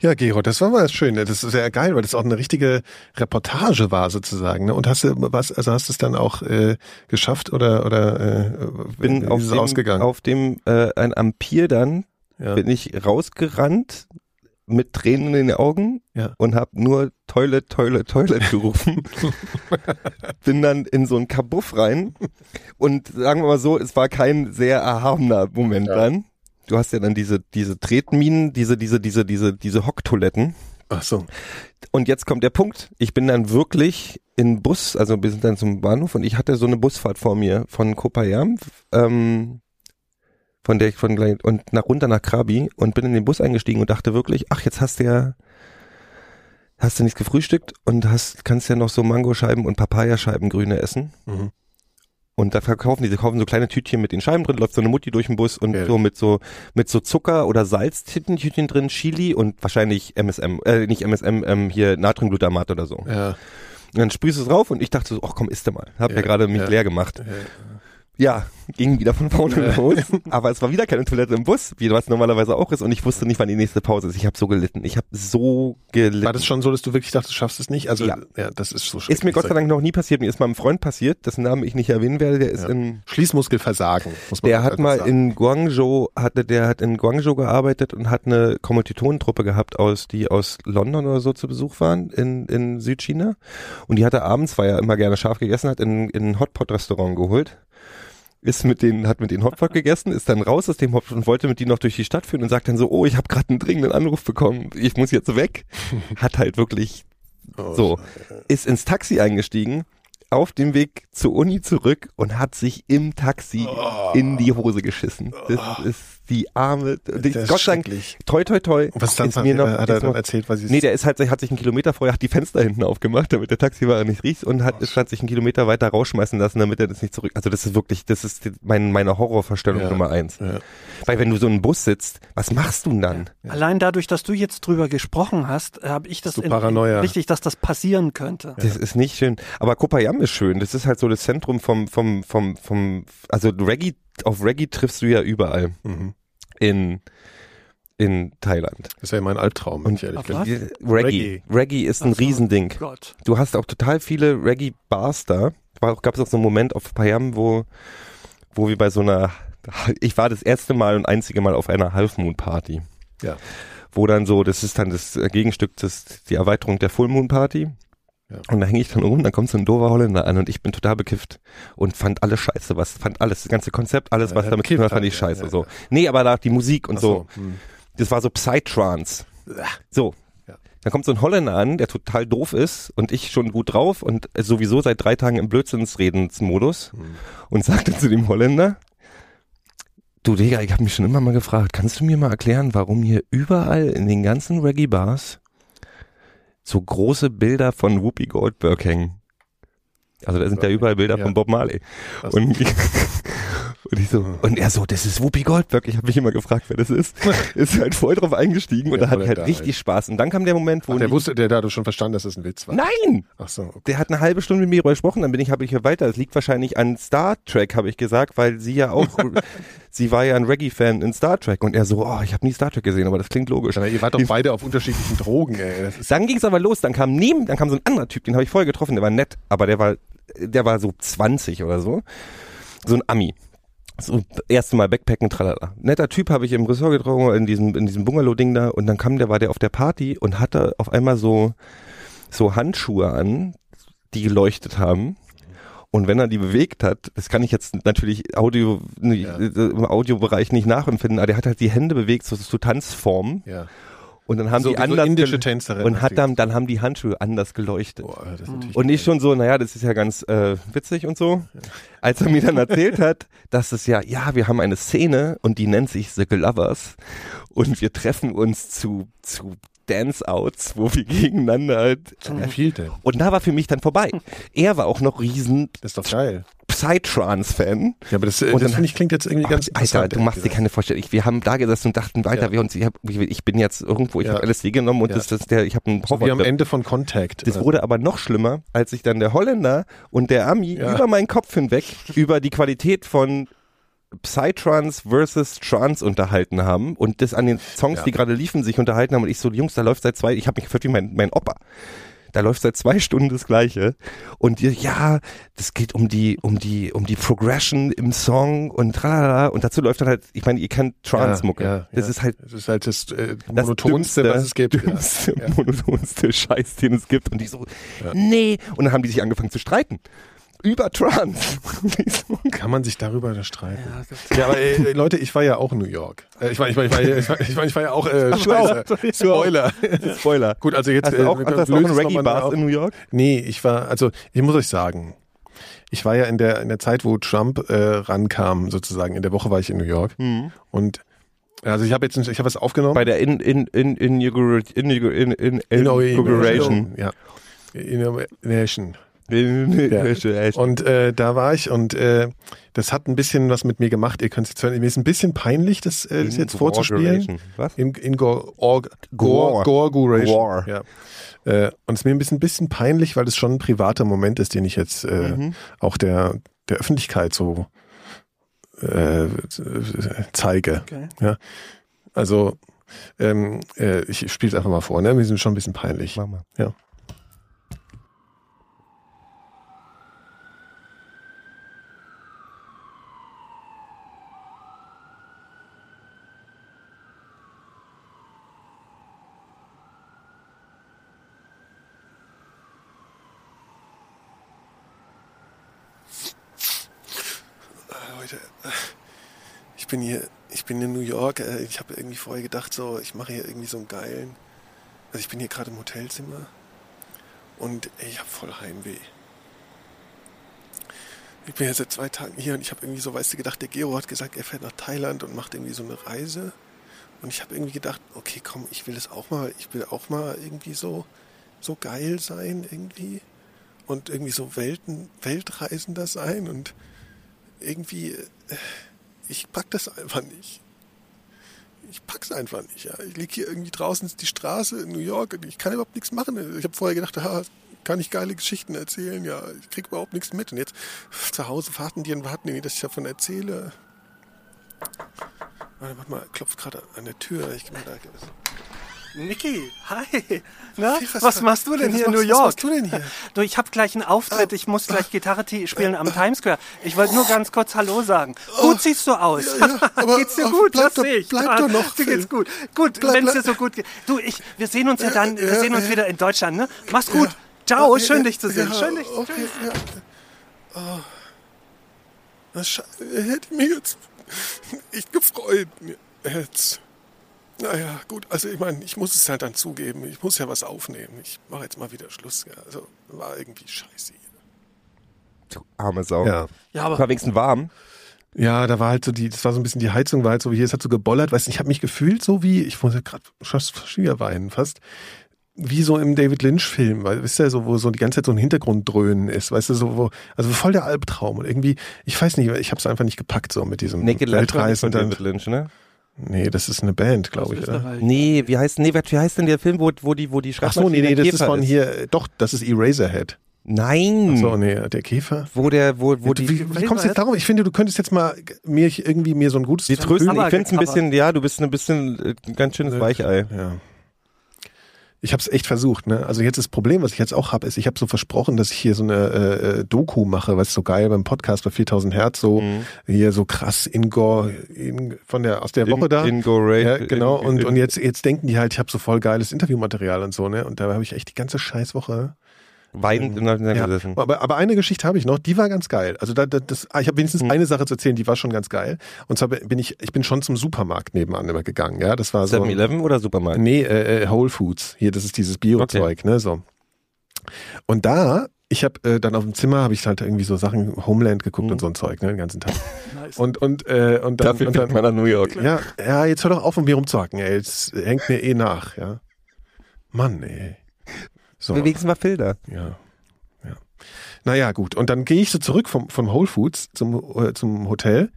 Ja, Gero, das war mal schön. Das ist sehr geil, weil das auch eine richtige Reportage war sozusagen. Ne? Und hast du was, also hast du es dann auch äh, geschafft oder oder äh, bin wie auf dem, ausgegangen? auf dem äh, ein Ampir dann ja. bin ich rausgerannt mit Tränen in den Augen Ja. und habe nur Toilet, Toilet, Toilet gerufen. <laughs> bin dann in so ein Kabuff rein und sagen wir mal so, es war kein sehr erhabener Moment Ja. dann. Du hast ja dann diese diese Tretminen, diese diese diese diese diese Hocktoiletten. Ach so. Und jetzt kommt der Punkt. Ich bin dann wirklich in Bus, also wir sind dann zum Bahnhof und ich hatte so eine Busfahrt vor mir von Kopayam, ähm, von der ich von gleich und nach runter nach Krabi und bin in den Bus eingestiegen und dachte wirklich, ach jetzt hast du ja hast du nichts gefrühstückt und hast kannst ja noch so Mangoscheiben und Papayascheiben grüne essen. Mhm. Und da verkaufen die, sie kaufen so kleine Tütchen mit den Scheiben drin, läuft so eine Mutti durch den Bus und Ja. so mit so mit so Zucker oder Salztütchen drin, Chili und wahrscheinlich MSM, äh, nicht MSM, ähm, hier Natriumglutamat oder so. Ja. Und dann sprühst du es drauf und ich dachte so, ach komm, isst du mal. Hab ja, Ja, gerade mich leer gemacht. Ja. Ja, ging wieder von vorne los. Aber es war wieder keine Toilette im Bus, wie was normalerweise auch ist. Und ich wusste nicht, wann die nächste Pause ist. Ich habe so gelitten. Ich habe so gelitten. War das schon so, dass du wirklich dachtest, du schaffst es nicht? Also Ja. ja, das ist so ist mir Gott sei schrecklich. Dank noch nie passiert. Mir ist mal einem Freund passiert, dessen Namen ich nicht erwähnen werde. Der ist Ja. in Schließmuskelversagen, muss man Der hat mal sagen. in Guangzhou, hatte, der hat in Guangzhou gearbeitet und hat eine Kommilitonentruppe gehabt aus, die aus London oder so zu Besuch waren in, in Südchina. Und die hatte abends, weil er immer gerne scharf gegessen hat, in, in ein Hotpot-Restaurant geholt. Ist mit denen, hat mit denen Hotdog gegessen, ist dann raus aus dem Hotdog und wollte mit denen noch durch die Stadt führen und sagt dann so, oh, ich habe gerade einen dringenden Anruf bekommen, ich muss jetzt weg. <laughs> Hat halt wirklich Oh, so, ist ins Taxi eingestiegen, auf dem Weg zur Uni zurück und hat sich im Taxi Oh. in die Hose geschissen. Das ist die arme, Das Gott sei Dank, toi toi toi. Und was ist dann ist mir noch, Hat er dann noch, erzählt, was sie Nee, der ist halt, hat sich einen Kilometer vorher hat die Fenster hinten aufgemacht, damit der Taxifahrer nicht riecht und hat, hat sich einen Kilometer weiter rausschmeißen lassen, damit er das nicht zurück. Also das ist wirklich, das ist mein, meine Horrorvorstellung Ja. Nummer eins. Ja. Weil wenn du so in einen Bus sitzt, was machst du denn dann? Allein dadurch, dass du jetzt drüber gesprochen hast, habe ich das So Paranoia. richtig, dass das passieren könnte. Das ist nicht schön. Aber Kopayam ist schön. Das ist halt so das Zentrum vom, vom, vom, vom, also Reggae, auf Reggae triffst du ja überall Mhm. in, in Thailand. Das wäre mein Albtraum, wenn ich ehrlich was? Reggae. Reggae. Reggae ist ein Ach so. Riesending. Gott. Du hast auch total viele Reggae-Bars da. War auch, gab es auch so einen Moment auf Payam, wo, wo wir bei so einer, ich war das erste Mal und einzige Mal auf einer Half Moon Party. Ja. Wo dann so, das ist dann das Gegenstück, das, die Erweiterung der Full Moon Party. Ja. Und da hänge ich dann rum, dann kommt so ein dover Holländer an und ich bin total bekifft und fand alles scheiße, was, fand alles, das ganze Konzept, alles, Ja, was damit zu tun hat, fand ich halt, ja, scheiße, ja, so. Nee, aber da die Musik und Ach so. Hm. Das war so Psytrance. So. Dann kommt so ein Holländer an, der total doof ist und ich schon gut drauf und sowieso seit drei Tagen im Blödsinnsredensmodus Hm. und <laughs> sagte zu dem Holländer, du Digga, ich habe mich schon immer mal gefragt, kannst du mir mal erklären, warum hier überall in den ganzen Reggae-Bars so große Bilder von Whoopi Goldberg hängen? Also da sind ja überall Bilder Ja. von Bob Marley. Was? Und, <laughs> und ich so, und er so, das ist Whoopi Goldberg. Ich habe mich immer gefragt, wer das ist. <laughs> ist halt voll drauf eingestiegen und Ja, da hatte ich halt richtig halt. Spaß. Und dann kam der Moment, wo Ach, der wusste, der, hat schon verstanden, dass das ein Witz war. Nein! Ach so, okay. Der hat eine halbe Stunde mit mir darüber gesprochen, dann bin ich, habe ich hier weiter. Es liegt wahrscheinlich an Star Trek, habe ich gesagt, weil sie ja auch, <laughs> sie war ja ein Reggae-Fan in Star Trek und er so, oh, ich habe nie Star Trek gesehen, aber das klingt logisch. Aber ihr wart doch beide auf unterschiedlichen Drogen, ey. Das Dann ging es aber los, dann kam neben, dann kam so ein anderer Typ, den habe ich vorher getroffen, der war nett, aber der war, der war so 20 oder so. So ein Ami. So erste Mal Backpacken, tralala. Netter Typ habe ich im Ressort getroffen, in diesem, in diesem Bungalow-Ding da und dann kam der, war der auf der Party und hatte auf einmal so, so Handschuhe an, die geleuchtet haben. Und wenn er die bewegt hat, das kann ich jetzt natürlich Audio, Ja. im Audiobereich nicht nachempfinden, aber der hat halt die Hände bewegt, so zu Tanzformen. ja. Und dann haben so, die wie so anders indische Tänzerin. und hat dann, dann haben die Handschuhe anders geleuchtet. Boah, Und ich schon so, naja, das ist ja ganz äh, witzig und so. Als er mir dann <laughs> erzählt hat, dass es ja, ja, wir haben eine Szene und die nennt sich The Glovers und wir treffen uns zu, zu Dance-Outs, wo wir <laughs> gegeneinander halt. Viel denn? Und da war für mich dann vorbei. Er war auch noch riesen Das ist doch geil. Psytrance-Fan. Ja, aber das, äh, Und das dann- finde ich klingt jetzt irgendwie ganz Alter, du machst dir keine Vorstellung. Ich, wir haben da gesessen und dachten weiter, Ja. wir uns, ich, hab, ich, bin jetzt irgendwo, ich Ja. habe LSD genommen und Ja. das, das der, ich habe einen gesagt. Wie am Ende von Contact. Das wurde aber noch schlimmer, als sich dann der Holländer und der Ami Ja. über meinen Kopf hinweg über die Qualität von Psytrance versus Trance unterhalten haben und das an den Songs, Ja. die gerade liefen, sich unterhalten haben und ich so, Jungs, da läuft seit zwei, ich habe mich gefühlt wie mein, mein Opa. Da läuft seit zwei Stunden das Gleiche. Und die, ja, das geht um die, um die, um die Progression im Song und tralala. Und dazu läuft dann halt, ich meine, ihr kennt Trance-Mucke. Ja, ja, das ja. ist halt Das ist halt das, äh, das monotonste, dümmste, was es gibt. Dümmste, monotonste Scheiß, den es gibt. Und die so, nee. Und dann haben die sich angefangen zu streiten. Über Trans. <laughs> Kann man sich darüber streiten? Ja, Ja, aber äh, Leute, ich war ja auch in New York. Äh, ich, war, ich, war, ich, war, ich, war, ich, war, ich war ja auch äh, Scheiße. Spoiler. Spoiler. Gut, also jetzt Hast du auch, äh, hast du auch einen Reggae-Bars auf. in New York? Nee, ich war, also ich muss euch sagen, ich war ja in der in der Zeit, wo Trump äh, rankam, sozusagen, in der Woche war ich in New York. Und also ich habe jetzt, ich habe was aufgenommen. Bei der in, in, in, in, in, in, in, in, Inauguration. Ja. Inauguration. In- Und äh, da war ich und äh, das hat ein bisschen was mit mir gemacht. Ihr könnt es jetzt hören. Mir ist ein bisschen peinlich, das, äh, das jetzt vorzuspielen. Was? In, in Gore. Gore. Gore. Ja. Äh, und es ist mir ein bisschen, bisschen peinlich, weil es schon ein privater Moment ist, den ich jetzt äh, Mhm. auch der, der Öffentlichkeit so äh, zeige. Okay. Ja. Also ähm, äh, ich spiele es einfach mal vor, ne? Wir sind schon ein bisschen peinlich. Mach mal. Ja. Leute, Leute, ich bin hier, ich bin in New York. äh, Ich habe irgendwie vorher gedacht, so, ich mache hier irgendwie so einen geilen. Also ich bin hier gerade im Hotelzimmer und ey, ich habe voll Heimweh. Ich bin ja seit zwei Tagen hier und ich habe irgendwie so, weißt du, gedacht, der Gero hat gesagt, er fährt nach Thailand und macht irgendwie so eine Reise. Und ich habe irgendwie gedacht, okay, komm, ich will es auch mal, ich will auch mal irgendwie so, so geil sein irgendwie. Und irgendwie so Welten, Weltreisender sein und irgendwie, äh, ich pack das einfach nicht. Ich pack's einfach nicht, ja. Ich lieg hier irgendwie draußen die Straße in New York und ich kann überhaupt nichts machen. Ich habe vorher gedacht, ha, kann ich geile Geschichten erzählen, ja. Ich krieg überhaupt nichts mit. Und jetzt zu Hause warten die und warten irgendwie, dass ich davon erzähle. Warte, warte mal, klopft gerade an der Tür. Ich geh mal da. Niki, hi. Na, Hey, was, machst du denn was hier in New York? Was machst du denn hier? Du, ich habe gleich einen Auftritt. Ich muss gleich Gitarre spielen am Times Square. Ich wollte nur ganz kurz Hallo sagen. Gut siehst du aus. Ja, ja, <laughs> geht's dir gut? bleib das doch- ich. bleib Ah, doch noch, Dir geht's gut. Gut, wenn es dir so gut geht. Du, ich, wir sehen uns ja dann, wir ja, sehen uns ja. wieder in Deutschland, ne? Mach's gut. Ciao, schön dich zu sehen. Schön dich okay, ja. Oh. Das hätte mich jetzt <laughs> echt gefreut. Jetzt. Naja, gut, also ich meine, ich muss es halt dann zugeben. Ich muss ja was aufnehmen. Ich mache jetzt mal wieder Schluss. Ja. Also war irgendwie scheiße. Du arme Sau. Ja. Ja, aber War wenigstens warm. Ja, da war halt so die, das war so ein bisschen die Heizung, war halt so wie hier, es hat so gebollert, weißt du, ich habe mich gefühlt so wie, ich muss ja gerade fast wieder weinen, fast, wie so im David Lynch-Film, weil, wisst ihr, so, wo so die ganze Zeit so ein Hintergrunddröhnen ist, weißt du, so, wo, also voll der Albtraum und irgendwie, ich weiß nicht, ich habe es einfach nicht gepackt, so mit diesem Naked nicht von Weltreisenden. David Lynch, ne? Nee, das ist eine Band, glaube ich, oder? Nee, wie heißt, nee, wie heißt denn der Film, wo, wo die, wo die Ach so, nee, nee, Schreibmaschine das Käfer ist von ist? hier, doch, das ist Eraserhead. Nein. Ach so, nee, der Käfer. Wo der, wo, wo Du, die, wie, wie kommst du jetzt darauf? Ich finde, du könntest jetzt mal mir irgendwie mir so ein gutes die trösten, ich finde es ein bisschen, ja, du bist ein bisschen, äh, ein ganz schönes Weichei. Ja. Ich habe es echt versucht, ne? Also jetzt das Problem, was ich jetzt auch habe, ist, ich habe so versprochen, dass ich hier so eine äh, äh, Doku mache, was so geil beim Podcast bei 4000 Hertz so Mhm. hier so krass Ingo in, von der aus der Woche da. Ingo Ray. ja, genau. in- Und, in- und jetzt, jetzt denken die halt, ich habe so voll geiles Interviewmaterial und so, ne? Und da habe ich echt die ganze Scheißwoche. Weinend in der Ja. gesessen. Aber, aber eine Geschichte habe ich noch, die war ganz geil. Also da, da, das, ah, ich habe wenigstens Hm. eine Sache zu erzählen, die war schon ganz geil. Und zwar bin ich, ich bin schon zum Supermarkt nebenan immer gegangen, ja. Das war so. 7-Eleven oder Supermarkt? Nee, äh, äh, Whole Foods. Hier, das ist dieses Bio-Zeug, ne, so. Und da, ich habe äh, dann auf dem Zimmer, habe ich halt irgendwie so Sachen, Homeland geguckt Mhm. und so ein Zeug, ne, den ganzen Tag. <laughs> Nice. Und, und, äh, und dann, Dafür und dann man nach New York. ja, ja, jetzt hör doch auf, um mir rumzuhacken, ey. Jetzt hängt mir eh nach, ja. Mann, ey. So. Wenigstens mal Filter. Ja. ja. Naja, gut. Und dann gehe ich so zurück vom, vom Whole Foods zum, äh, zum Hotel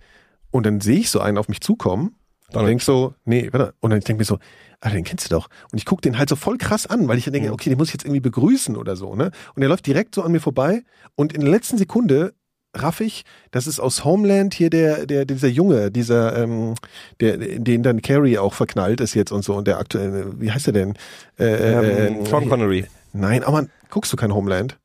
und dann sehe ich so einen auf mich zukommen und Donald denk so, nee, warte. Und dann denke mir so, ah, den kennst du doch. Und ich gucke den halt so voll krass an, weil ich dann denke, okay, den muss ich jetzt irgendwie begrüßen oder so, ne? Und er läuft direkt so an mir vorbei und in der letzten Sekunde raff ich, das ist aus Homeland hier der, der, dieser Junge, dieser, ähm, der, den dann Carrie auch verknallt ist jetzt und so und der aktuelle, wie heißt er denn? Äh, Ähm, äh, Sean Connery. Nein, aber guckst du kein Homeland?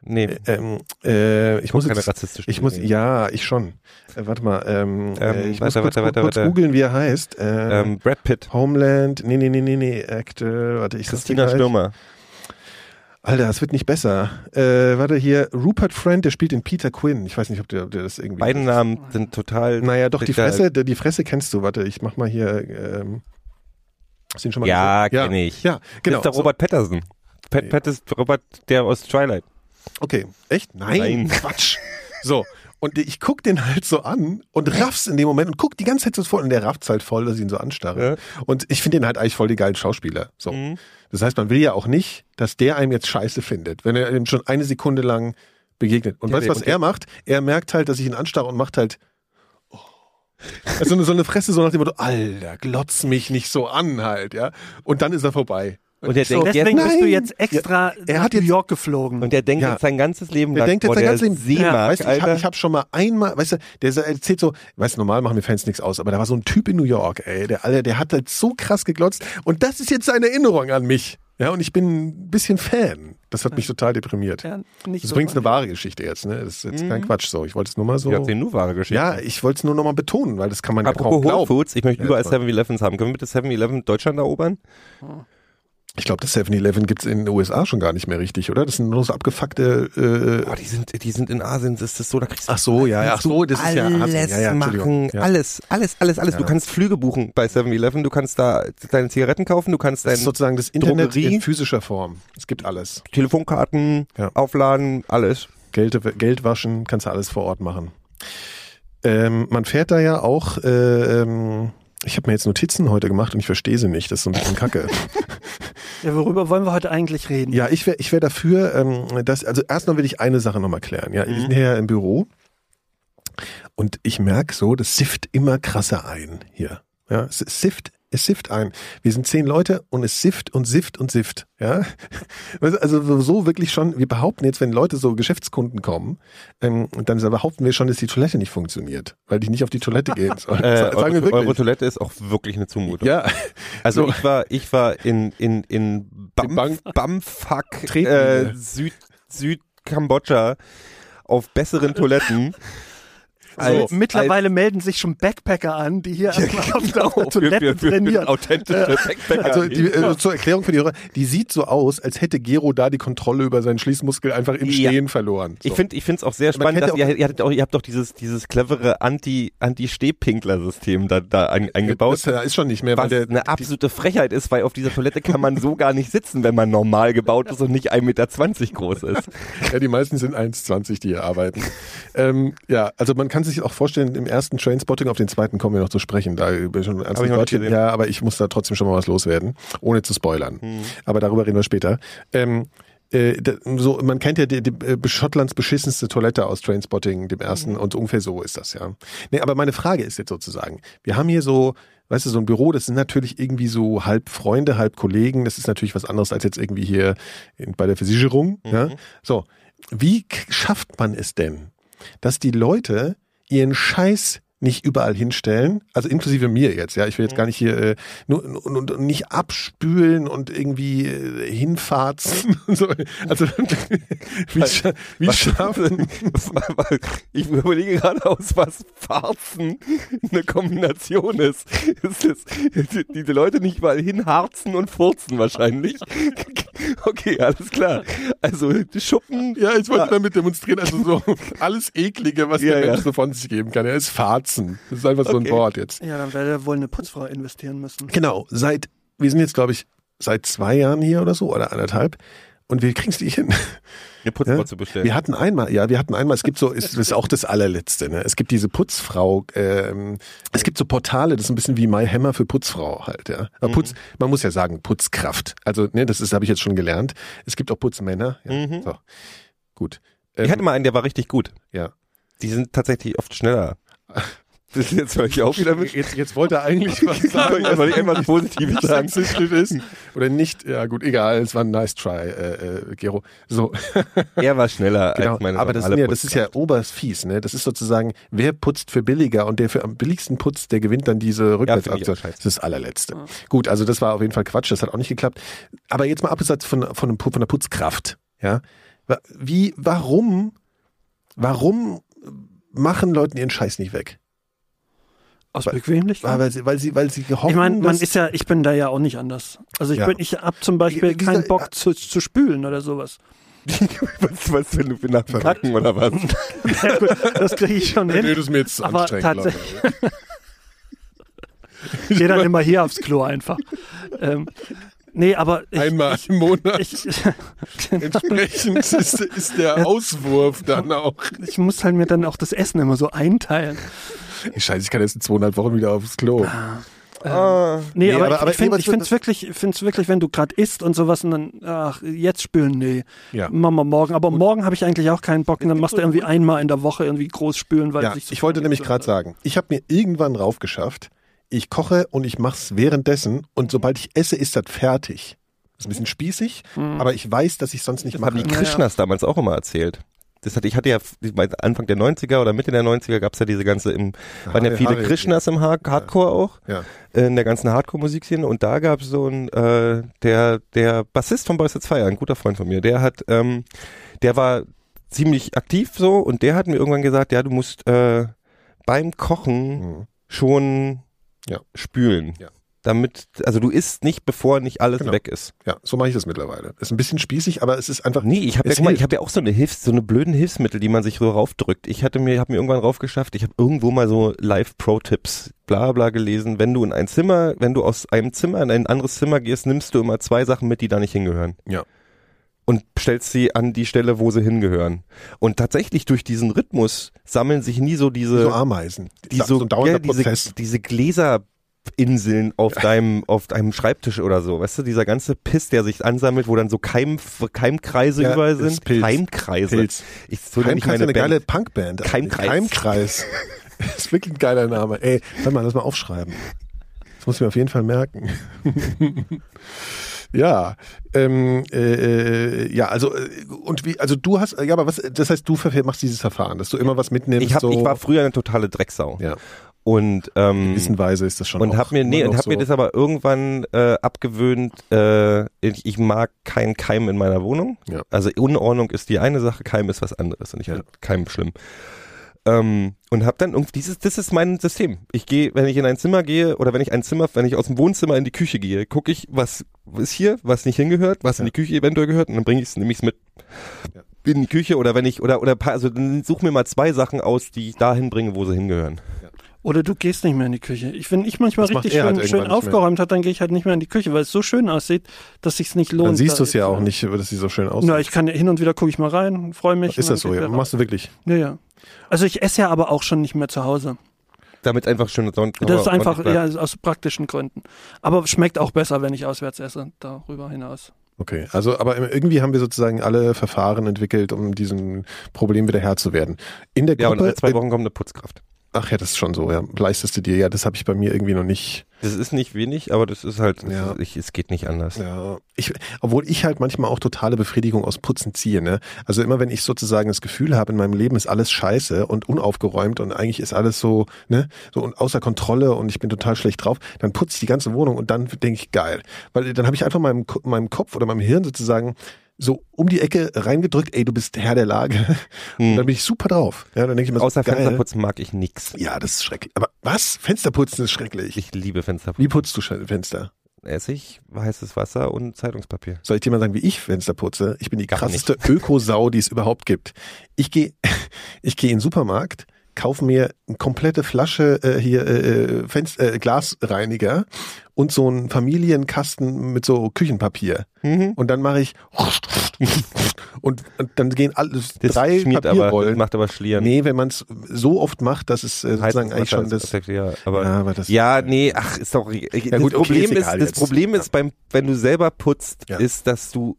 Nee, Ähm, äh, ich muss keine jetzt, rassistischen ich muss, Dinge. ja, ich schon. Äh, warte mal, ähm, äh, Ähm, ich muss weiter, kurz, weiter, weiter, kurz googeln, wie er heißt. Äh, ähm, Brad Pitt. Homeland, nee, nee, nee, nee, nee, Actor, warte, ich Christina. Stürmer. Alter, es wird nicht besser. Äh, warte hier, Rupert Friend, der spielt in Peter Quinn. Ich weiß nicht, ob der, ob der das irgendwie. Beide Namen sind total. Naja, doch, die Fresse, die Fresse kennst du. Warte, ich mach mal hier, ähm, ihn schon mal Ja, gesehen? kenn ich. Ja, genau. Mr. Robert Patterson. Pat. Pat ist Robert, der aus Twilight. Okay, echt? Nein, Nein. Quatsch. So, und ich guck den halt so an und raff's in dem Moment und guck die ganze Zeit so voll und der rafft's halt voll, dass ich ihn so anstarre. Und ich finde den halt eigentlich voll die geilen Schauspieler. So. Mhm. Das heißt, man will ja auch nicht, dass der einem jetzt scheiße findet, wenn er ihm schon eine Sekunde lang begegnet. Und Ja, weißt du, was er macht? Er merkt halt, dass ich ihn anstarre und macht halt oh. also eine- so eine Fresse so nach dem Motto, Alter, glotz mich nicht so an halt, ja. Und dann ist er vorbei. Und der ich denkt, Deswegen Nein. bist du jetzt extra er nach hat New jetzt- York geflogen. Und der denkt Ja. jetzt sein ganzes Leben Der lang, denkt jetzt sein ganzes Leben, Seemark, ja, weißt du, ich habe ich hab schon mal einmal, weißt du, der erzählt so, weißt du, normal machen wir Fans nichts aus, aber da war so ein Typ in New York, ey, der, Alter, der hat halt so krass geglotzt und das ist jetzt seine Erinnerung an mich. Ja, und ich bin ein bisschen Fan. Das hat mich total deprimiert. ja, nicht Das ist so übrigens eine wahre Geschichte jetzt, ne? Das ist jetzt kein Mhm. Quatsch so. Ich wollte es nur mal so. Ja, nur wahre Geschichte. Ja, ich wollte es nur noch mal betonen, weil das kann man ja kaum Apropos Whole glauben. Foods, ich möchte Ja, überall voll. 7-Elevens haben. Können wir bitte 7-Eleven Deutschland erobern? Ich glaube, das 7-Eleven gibt's in den USA schon gar nicht mehr richtig, oder? Das sind nur so abgefuckte. Äh, Boah, die sind, die sind in Asien, das ist so, da kriegst du ach so, ja, ja, ach so, das ist ja alles ja, ja, machen, Ja. alles, alles, alles, alles. Du kannst Flüge buchen bei 7-Eleven, du kannst da deine Zigaretten kaufen, du kannst Das deine ist sozusagen das Internet Drogerie. in physischer Form. Es gibt alles. Telefonkarten aufladen, alles. Geld, Geld waschen, kannst du alles vor Ort machen. Ähm, man fährt da ja auch. Äh, ähm, ich habe mir jetzt Notizen heute gemacht und ich verstehe sie nicht. Das ist so ein bisschen kacke. <laughs> Ja, worüber wollen wir heute eigentlich reden? Ja, ich wäre ich wär dafür, ähm, dass, also erstmal will ich eine Sache nochmal klären. Ja, wir sind hier ja im Büro und ich merke so, das sifft immer krasser ein hier. Ja, es sifft, es sifft ein. Wir sind zehn Leute und es sifft und sifft und sifft. Ja, <laughs> also so wirklich schon. Wir behaupten jetzt, wenn Leute so Geschäftskunden kommen, ähm, dann behaupten wir schon, dass die Toilette nicht funktioniert, weil die nicht auf die Toilette gehen. <laughs> sollen. Äh, Sagen wir eure, wirklich. eure Toilette ist auch wirklich eine Zumutung. ja, Also So. ich war, ich war in, in, in Bam, Bang- Bamfuck, äh, Tretmine. Süd, Südkambodscha auf besseren Toiletten. <laughs> Also als- mittlerweile melden sich schon Backpacker an, die hier <laughs> einfach auf der Toilette für, für trainieren. authentische Backpacker. Also die, äh, zur Erklärung für die Hörer, die sieht so aus, als hätte Gero da die Kontrolle über seinen Schließmuskel einfach im Ja. Stehen verloren. So. Ich finde ich finde es auch sehr spannend, dass ja ihr, ihr, auch, ihr habt doch dieses, dieses clevere Anti, Anti-Stehpinkler-System da, da ein, eingebaut. das äh, ist schon nicht mehr, was weil der, eine absolute Frechheit ist, weil auf dieser Toilette kann man so gar nicht sitzen, wenn man normal gebaut ist und nicht 1,20 Meter groß ist. ja, die meisten sind 1,20, die hier arbeiten. ähm, ja, also man kann sich auch vorstellen, im ersten Trainspotting, auf den zweiten kommen wir noch zu sprechen, da über schon ernst ich gesehen. Ja, aber ich muss da trotzdem schon mal was loswerden, ohne zu spoilern. Hm. Aber darüber reden wir später. Ähm, äh, so, man kennt ja die, die, äh, Schottlands beschissenste Toilette aus Trainspotting, dem ersten, Mhm. und ungefähr so ist das, ja. Nee, aber meine Frage ist jetzt sozusagen, wir haben hier so, weißt du, so ein Büro, das sind natürlich irgendwie so halb Freunde, halb Kollegen, das ist natürlich was anderes als jetzt irgendwie hier in, bei der Versicherung, Mhm. ja. So, wie schafft man es denn, dass die Leute ihren Scheiß nicht überall hinstellen, also inklusive mir jetzt, ja, ich will jetzt gar nicht hier äh, nur, und, und, und nicht abspülen und irgendwie äh, hinfarzen <laughs> und so. Also <laughs> wie, scha wie schaffen <laughs> Ich überlege gerade aus, was Farzen eine Kombination ist. ist es, diese Leute nicht mal hinharzen und furzen wahrscheinlich. Okay, alles klar. Also die Schuppen. ja, ich wollte damit demonstrieren, also so alles Eklige, was Ja, der ja. Mensch so von sich geben kann. Er ist Farzen. Das ist einfach so ein Okay. Wort jetzt. Ja, dann werde er wohl eine Putzfrau investieren müssen. Genau, seit, wir sind jetzt, glaube ich, seit zwei Jahren hier oder so, oder anderthalb. Und wir kriegen es nicht hin. Eine Putzfrau Ja? zu bestellen. Wir hatten einmal, ja, wir hatten einmal, es gibt so, ist, das ist auch das allerletzte, ne? Es gibt diese Putzfrau, ähm, es gibt so Portale, das ist ein bisschen wie My Hammer für Putzfrau halt, ja. Aber Putz, man muss ja sagen, Putzkraft. Also, ne, das ist, habe ich jetzt schon gelernt. Es gibt auch Putzmänner. Ja, Mhm. So. Gut. Ich Ähm, hatte mal einen, der war richtig gut. ja. Die sind tatsächlich oft schneller. <laughs> Das ist jetzt höre ich auch wieder mit. Jetzt, jetzt wollte er eigentlich <laughs> was sagen, Ja, soll ich irgendwas Positives sagen? ist. Oder nicht. Ja, gut, egal. Es war ein nice try, äh, äh, Gero. So. <laughs> Er war schneller Genau, als meine aber das, ja, das ist ja Putzkraft. oberfies, ne? Das ist sozusagen, wer putzt für billiger und der für am billigsten putzt, der gewinnt dann diese Rückwärtsaktion. scheiße. das ist das allerletzte. Gut, also das war auf jeden Fall Quatsch, das hat auch nicht geklappt. Aber jetzt mal abgesehen von, von, von der Putzkraft, ja? Wie, warum, warum machen Leuten ihren Scheiß nicht weg? Aus Weil- Bequemlichkeit? Weil sie, weil sie, weil sie hoffen, Ich meine, man ist ja, ich bin da ja auch nicht anders. Also ich Ja. bin, ich hab zum Beispiel wie- keinen Bock zu, zu spülen oder sowas. <laughs> was, was wenn du für nach dem Kacken oder was? <laughs> Das kriege ich schon hin. das ist mir jetzt Aber tatsächlich-. Ich <laughs> gehe dann immer hier aufs Klo einfach. Ähm, nee, aber ich, Einmal im Monat. ich, Entsprechend <laughs> ist, ist der Auswurf dann auch. ich muss halt mir dann auch das Essen immer so einteilen. Scheiße, ich kann jetzt in zweieinhalb Wochen wieder aufs Klo. Ah. Nee, Nee, aber, aber- ich, aber ich finde ich find's wirklich, find's wirklich, wenn du gerade isst und sowas und dann, ach, jetzt spülen, nee. Ja. Machen wir morgen. Aber morgen habe ich eigentlich auch keinen Bock. Und dann machst du irgendwie einmal in der Woche irgendwie groß spülen, weil Ja, sich so ich wollte nämlich gerade sagen, ich habe mir irgendwann raufgeschafft, ich koche und ich mach's währenddessen und sobald ich esse, ist das fertig. Das ist ein bisschen spießig, aber ich weiß, dass ich sonst nicht Das haben mache. die Krishnas damals auch immer erzählt. Das hatte, ich hatte ja bei Anfang der 90er oder Mitte der 90er gab's ja diese ganze im, waren ja viele Hare- Krishnas im Hard Hardcore auch, Ja. in der ganzen Hardcore-Musikszene und da gab's so ein, äh, der, der Bassist von Boys It's Fire, ein guter Freund von mir, der hat, ähm, der war ziemlich aktiv so und der hat mir irgendwann gesagt, ja, du musst äh, beim Kochen Mhm. schon Ja. spülen. Ja. damit, also du isst nicht, bevor nicht alles Genau. weg ist. Ja, so mache ich das mittlerweile. Ist ein bisschen spießig, aber es ist einfach. Nee, ich habe ja, mal, ich hab ja auch so eine Hilfs-, so eine blöden Hilfsmittel, die man sich so raufdrückt. Ich hatte mir, habe mir irgendwann raufgeschafft, ich habe irgendwo mal so Live-Pro-Tipps, bla bla gelesen. Wenn du in ein Zimmer, wenn du aus einem Zimmer in ein anderes Zimmer gehst, nimmst du immer zwei Sachen mit, die da nicht hingehören. Ja. Und stellst sie an die Stelle, wo sie hingehören. Und tatsächlich durch diesen Rhythmus sammeln sich nie so diese, so Ameisen. die so, dauernder ja, diese, Prozess. diese Gläserinseln auf deinem, auf deinem Schreibtisch oder so. Weißt du, dieser ganze Piss, der sich ansammelt, wo dann so Keim, Keimkreise Ja, überall sind. Pilz. Keimkreise. Pilz. Ich so nenne ich Keimkreis ist meine eine Band. geile Punkband. Keimkreis. Keimkreis. <laughs> Das ist wirklich ein geiler Name. Ey, warte mal, lass mal aufschreiben. Das muss ich mir auf jeden Fall merken. <laughs> ja, ähm, äh, äh, ja, also äh, und wie, also du hast, ja, aber was, das heißt, du machst dieses Verfahren, dass du immer was mitnimmst. Ich, hab, so, ich war früher eine totale Drecksau. ja, Und, in ähm, gewisser Weise ist das schon. und auch hab mir, nee, und hab mir so- das aber irgendwann äh, abgewöhnt, äh, ich, ich mag keinen Keim in meiner Wohnung. Ja. Also Unordnung ist die eine Sache, Keim ist was anderes und ich Ja. finde Keim schlimm. Ähm, und hab dann irgendwie dieses, das ist mein System. Ich gehe, wenn ich in ein Zimmer gehe oder wenn ich ein Zimmer, wenn ich aus dem Wohnzimmer in die Küche gehe, gucke ich, was ist hier, was nicht hingehört, was in die Küche eventuell gehört und dann bringe ich es, nehme ich es mit Ja. in die Küche oder wenn ich oder oder also dann such mir mal zwei Sachen aus, die ich dahin bringe, wo sie hingehören. Oder du gehst nicht mehr in die Küche. Ich, wenn ich manchmal Das richtig er halt schön, schön aufgeräumt hat, dann gehe ich halt nicht mehr in die Küche, weil es so schön aussieht, dass sich's nicht lohnt. Dann siehst da du es ja auch nicht, dass sie so schön aussieht. Na, ich kann hin und wieder gucke ich mal rein, freue mich. ist das so, ja? Machst du wirklich? Ja, ja. Also ich esse ja aber auch schon nicht mehr zu Hause. Damit einfach schön sonst Das ist einfach, ja. ja, aus praktischen Gründen. Aber schmeckt auch besser, wenn ich auswärts esse, darüber hinaus. Okay, also aber irgendwie haben wir sozusagen alle Verfahren entwickelt, um diesem Problem wieder Herr zu werden. In der Ja, und Gruppe, alle zwei Wochen kommt eine Putzkraft. Ach ja, das ist schon so, ja, leistest du dir, ja, das habe ich bei mir irgendwie noch nicht. Das ist nicht wenig, aber das ist halt, Ja. ist, ich, es geht nicht anders. Ja, ich, obwohl ich halt manchmal auch totale Befriedigung aus Putzen ziehe, ne? Also immer wenn ich sozusagen das Gefühl habe, in meinem Leben ist alles scheiße und unaufgeräumt und eigentlich ist alles so, ne, so und außer Kontrolle und ich bin total schlecht drauf, dann putze ich die ganze Wohnung und dann denke ich geil, weil dann habe ich einfach meinem meinem Kopf oder meinem Hirn sozusagen so um die Ecke reingedrückt, ey, du bist Herr der Lage. <laughs> Und dann bin ich super drauf. Ja, dann denke ich mir so, Hm. Außer geil. Fensterputzen mag ich nix. Ja, das ist schrecklich. Aber was? Fensterputzen ist schrecklich. Ich liebe Fensterputzen. Wie putzt du Fenster? Essig, heißes Wasser und Zeitungspapier. Soll ich dir mal sagen, wie ich Fenster putze? Ich bin die Gar krasseste Ökosau, die es überhaupt gibt. Ich gehe <laughs> ich gehe in den Supermarkt, kaufe mir eine komplette Flasche äh, hier äh, äh, Fenster, äh, Glasreiniger und so einen Familienkasten mit so Küchenpapier. Mhm. Und dann mache ich und, und dann gehen alles Das drei schmiert aber, das Papierrollen. macht aber Schlieren. nee, wenn man es so oft macht, dass es äh, sozusagen eigentlich schon das perfekt, ja, aber Ja, aber das- ja, nee, ach, ist doch das gut, okay, Problem ist ist, das. Problem ist beim wenn du selber putzt, Ja. ist, dass du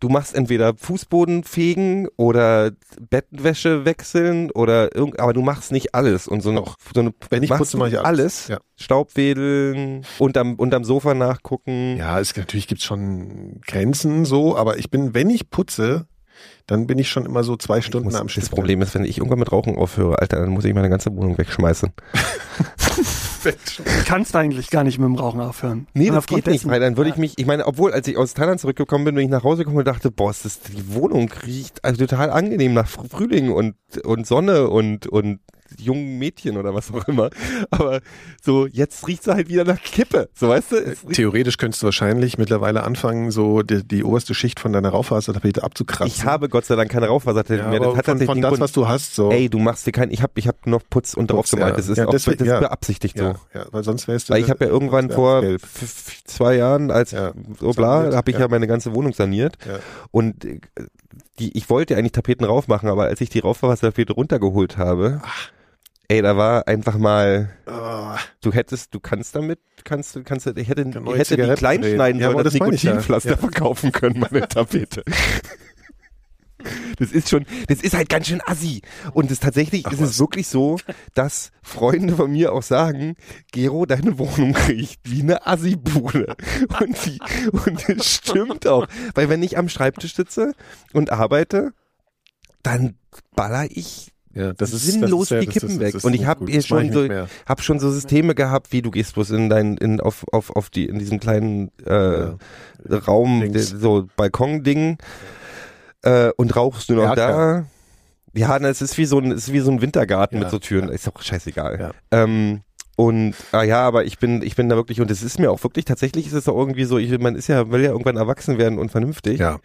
du machst entweder Fußboden fegen oder Bettwäsche wechseln oder irgend, aber du machst nicht alles und so eine, Doch. so eine Wenn ich putze, mache ich alles. Ja. Staubwedeln, unterm unterm Sofa nachgucken. Ja, es natürlich gibt's schon Grenzen so, aber ich bin, wenn ich putze, dann bin ich schon immer so zwei Stunden muss, am Stück. das Problem ist, wenn ich irgendwann mit Rauchen aufhöre, Alter, dann muss ich meine ganze Wohnung wegschmeißen. <laughs> Du kannst eigentlich gar nicht mit dem Rauchen aufhören. Nee, das geht nicht, weil dann würde ich mich, ich meine, obwohl, als ich aus Thailand zurückgekommen bin, bin ich nach Hause gekommen und dachte, boah, ist, die Wohnung riecht also total angenehm nach Fr- Frühling und, und Sonne und, und jungen Mädchen oder was auch immer. Aber so, jetzt riecht sie halt wieder nach Kippe, so weißt du? Es Theoretisch könntest du wahrscheinlich mittlerweile anfangen, so die, die oberste Schicht von deiner Raufasertapete abzukratzen. ich habe Gott sei Dank keine Raufasertapete ja, mehr. Das hat von, von das, Grund, was du hast, so. ey, du machst dir kein, ich habe ich hab noch Putz und drauf gemalt. ja. Das ist Ja, auch, deswegen- das ist ja. beabsichtigt so. ja, weil sonst wärst du. Weil ich habe ja irgendwann vor zwei Jahren, als Ja. so bla, habe ich ja. meine ganze Wohnung saniert und äh, die, ich wollte eigentlich Tapeten raufmachen, aber als ich die Raufasertapete runtergeholt habe, ey, da war einfach mal, Ah, du hättest, du kannst damit, kannst du, kannst du, ich hätte, ich hätte die Zigaretten klein drehen. schneiden Ja, das das. Nikotinpflaster Ja. verkaufen können, meine <laughs> Tapete. Das ist schon, das ist halt ganz schön assi. Und es tatsächlich Ach ist was. es wirklich so, dass Freunde von mir auch sagen, Gero, deine Wohnung <laughs> riecht wie eine Assi-Bude. Und die, und das stimmt auch. Weil wenn ich am Schreibtisch sitze und arbeite, dann baller ich ja, das ist sinnlos das ist, ja, die das Kippen ist, weg. Das ist Und ich nicht hab gut. ihr Das mach schon so- hab schon so Systeme gehabt, wie du gehst bloß in dein, in, auf, auf, auf die, in diesem kleinen äh, Ja. Raum, der, so Balkon-Ding äh, und rauchst du noch Erker. da. Ja, na, es ist wie so ein, es ist wie so ein Wintergarten Ja, mit so Türen. Ist doch scheißegal. Ja. Ähm, Und ah ja, aber ich bin, ich bin da wirklich, und es ist mir auch wirklich, tatsächlich ist es doch irgendwie so, ich, man ist ja, will ja irgendwann erwachsen werden und vernünftig. Ja.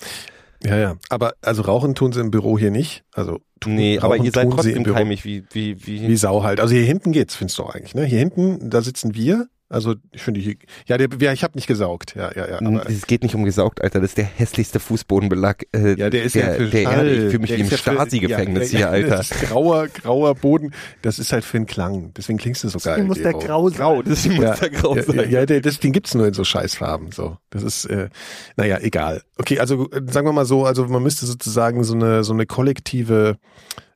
Ja, ja. Aber also rauchen tun sie im Büro hier nicht. Also tun, Nee, aber rauchen ihr seid tun sie trotzdem im Büro keimig, wie, wie, wie, wie Sau halt. Also hier hinten geht's, findest du eigentlich, ne? Hier hinten, da sitzen wir. Also ich finde hier, ja, der, ja, ich habe nicht gesaugt. Ja, ja, ja. Aber, es geht nicht um gesaugt, Alter. Das ist der hässlichste Fußbodenbelag. Äh, ja, der ist der, ja für der Schall. Erde. Ich fühle mich Der wie im Stasi-Gefängnis ja, hier, Alter. Das <laughs> ist grauer, grauer Boden. Das ist halt für einen Klang. Deswegen klingst du so geil. Deswegen muss der grau sein. Grau, das muss Ja, da grau sein. ja, ja, der, das, den gibt's nur in so Scheißfarben. So, das ist, äh, naja, egal. Okay, also äh, sagen wir mal so, also man müsste sozusagen so eine so eine kollektive,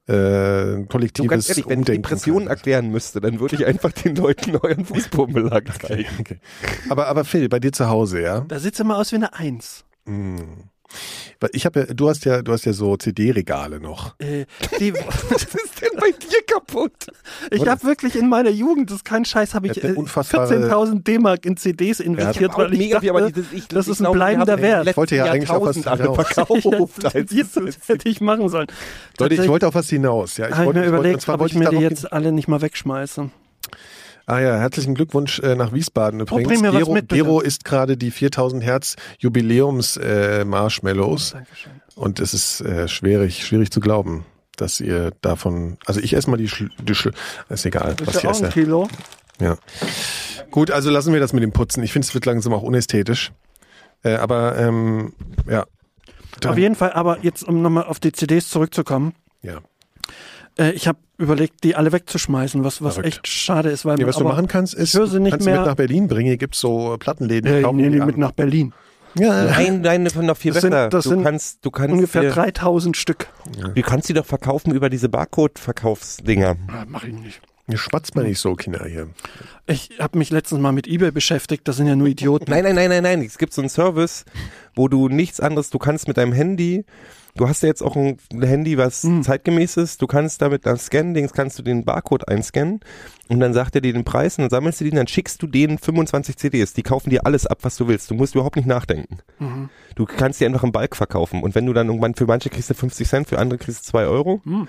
äh, Du kollektives ganz ehrlich, wenn ich Umdenken Depressionen können. erklären müsste, dann würde ich einfach den Leuten euren Fußbodenbelag zeigen. <laughs> Okay. Aber aber Phil, bei dir zu Hause, ja? Da sieht immer aus wie eine Eins. Hm. Weil Ich habe ja, du hast ja, du hast ja so CD-Regale noch. Äh, die, <laughs> <laughs> ist denn bei dir kaputt? ich habe wirklich in meiner Jugend, das ist kein Scheiß, habe ich Ja, der äh, unfassbare- 14.000 D-Mark in CDs investiert, Auch weil ich dachte, viel, aber dieses- ich- das ist ein glaube, bleibender Wert. Ich wollte ja eigentlich auch was verkauft. <laughs> Jetzt, das hätte ich machen sollen. Leute, ich wollte auf was hinaus. Ja, ich habe mir ich wollte, und überlegt, ob ich mir die jetzt alle nicht mal wegschmeiße. Ah ja, herzlichen Glückwunsch äh, nach Wiesbaden übrigens. was Gero, mit. Gero isst gerade die 4000 Hertz Jubiläums äh, Marshmallows Dankeschön. und es ist äh, schwierig, schwierig zu glauben, dass ihr davon, also ich esse mal die, Schl die Schl ist egal, was Ist ich ja auch ein esse. Kilo. Ja. Gut, also lassen wir das mit dem Putzen. Ich finde, es wird langsam auch unästhetisch. Äh, aber ähm, ja. Auf jeden Fall, aber jetzt, um nochmal auf die CDs zurückzukommen, Ja. äh, ich habe überlegt, die alle wegzuschmeißen, was, was Verrückt. echt schade ist, weil Nee, was du machen kannst, ist, höre sie nicht kannst du mit nach Berlin bringen. Hier gibt's so Plattenläden. die Äh, nee, die nee, mit nach Berlin. Ja, Nein, nein, noch viel Das sind- besser. das du sind kannst, du kannst, Ungefähr dir, 3000 Stück. du kannst die doch verkaufen über diese Barcode-Verkaufsdinger. Ah, mach ich nicht. Schwatzt man nicht so, Kinder, hier. Ich habe mich letztens mal mit eBay beschäftigt, das sind ja nur Idioten. Nein, nein, nein, nein, nein. Es gibt so einen Service, wo du nichts anderes, du kannst mit deinem Handy, du hast ja jetzt auch ein Handy, was Hm. zeitgemäß ist, du kannst damit am Scan-Dings, kannst du den Barcode einscannen und dann sagt er dir den Preis und dann sammelst du den, dann schickst du denen 25 CDs, die kaufen dir alles ab, was du willst. Du musst überhaupt nicht nachdenken. Mhm. Du kannst die einfach im Balk verkaufen und wenn du dann irgendwann, für manche kriegst du 50 Cent, für andere kriegst du 2 Euro. Hm.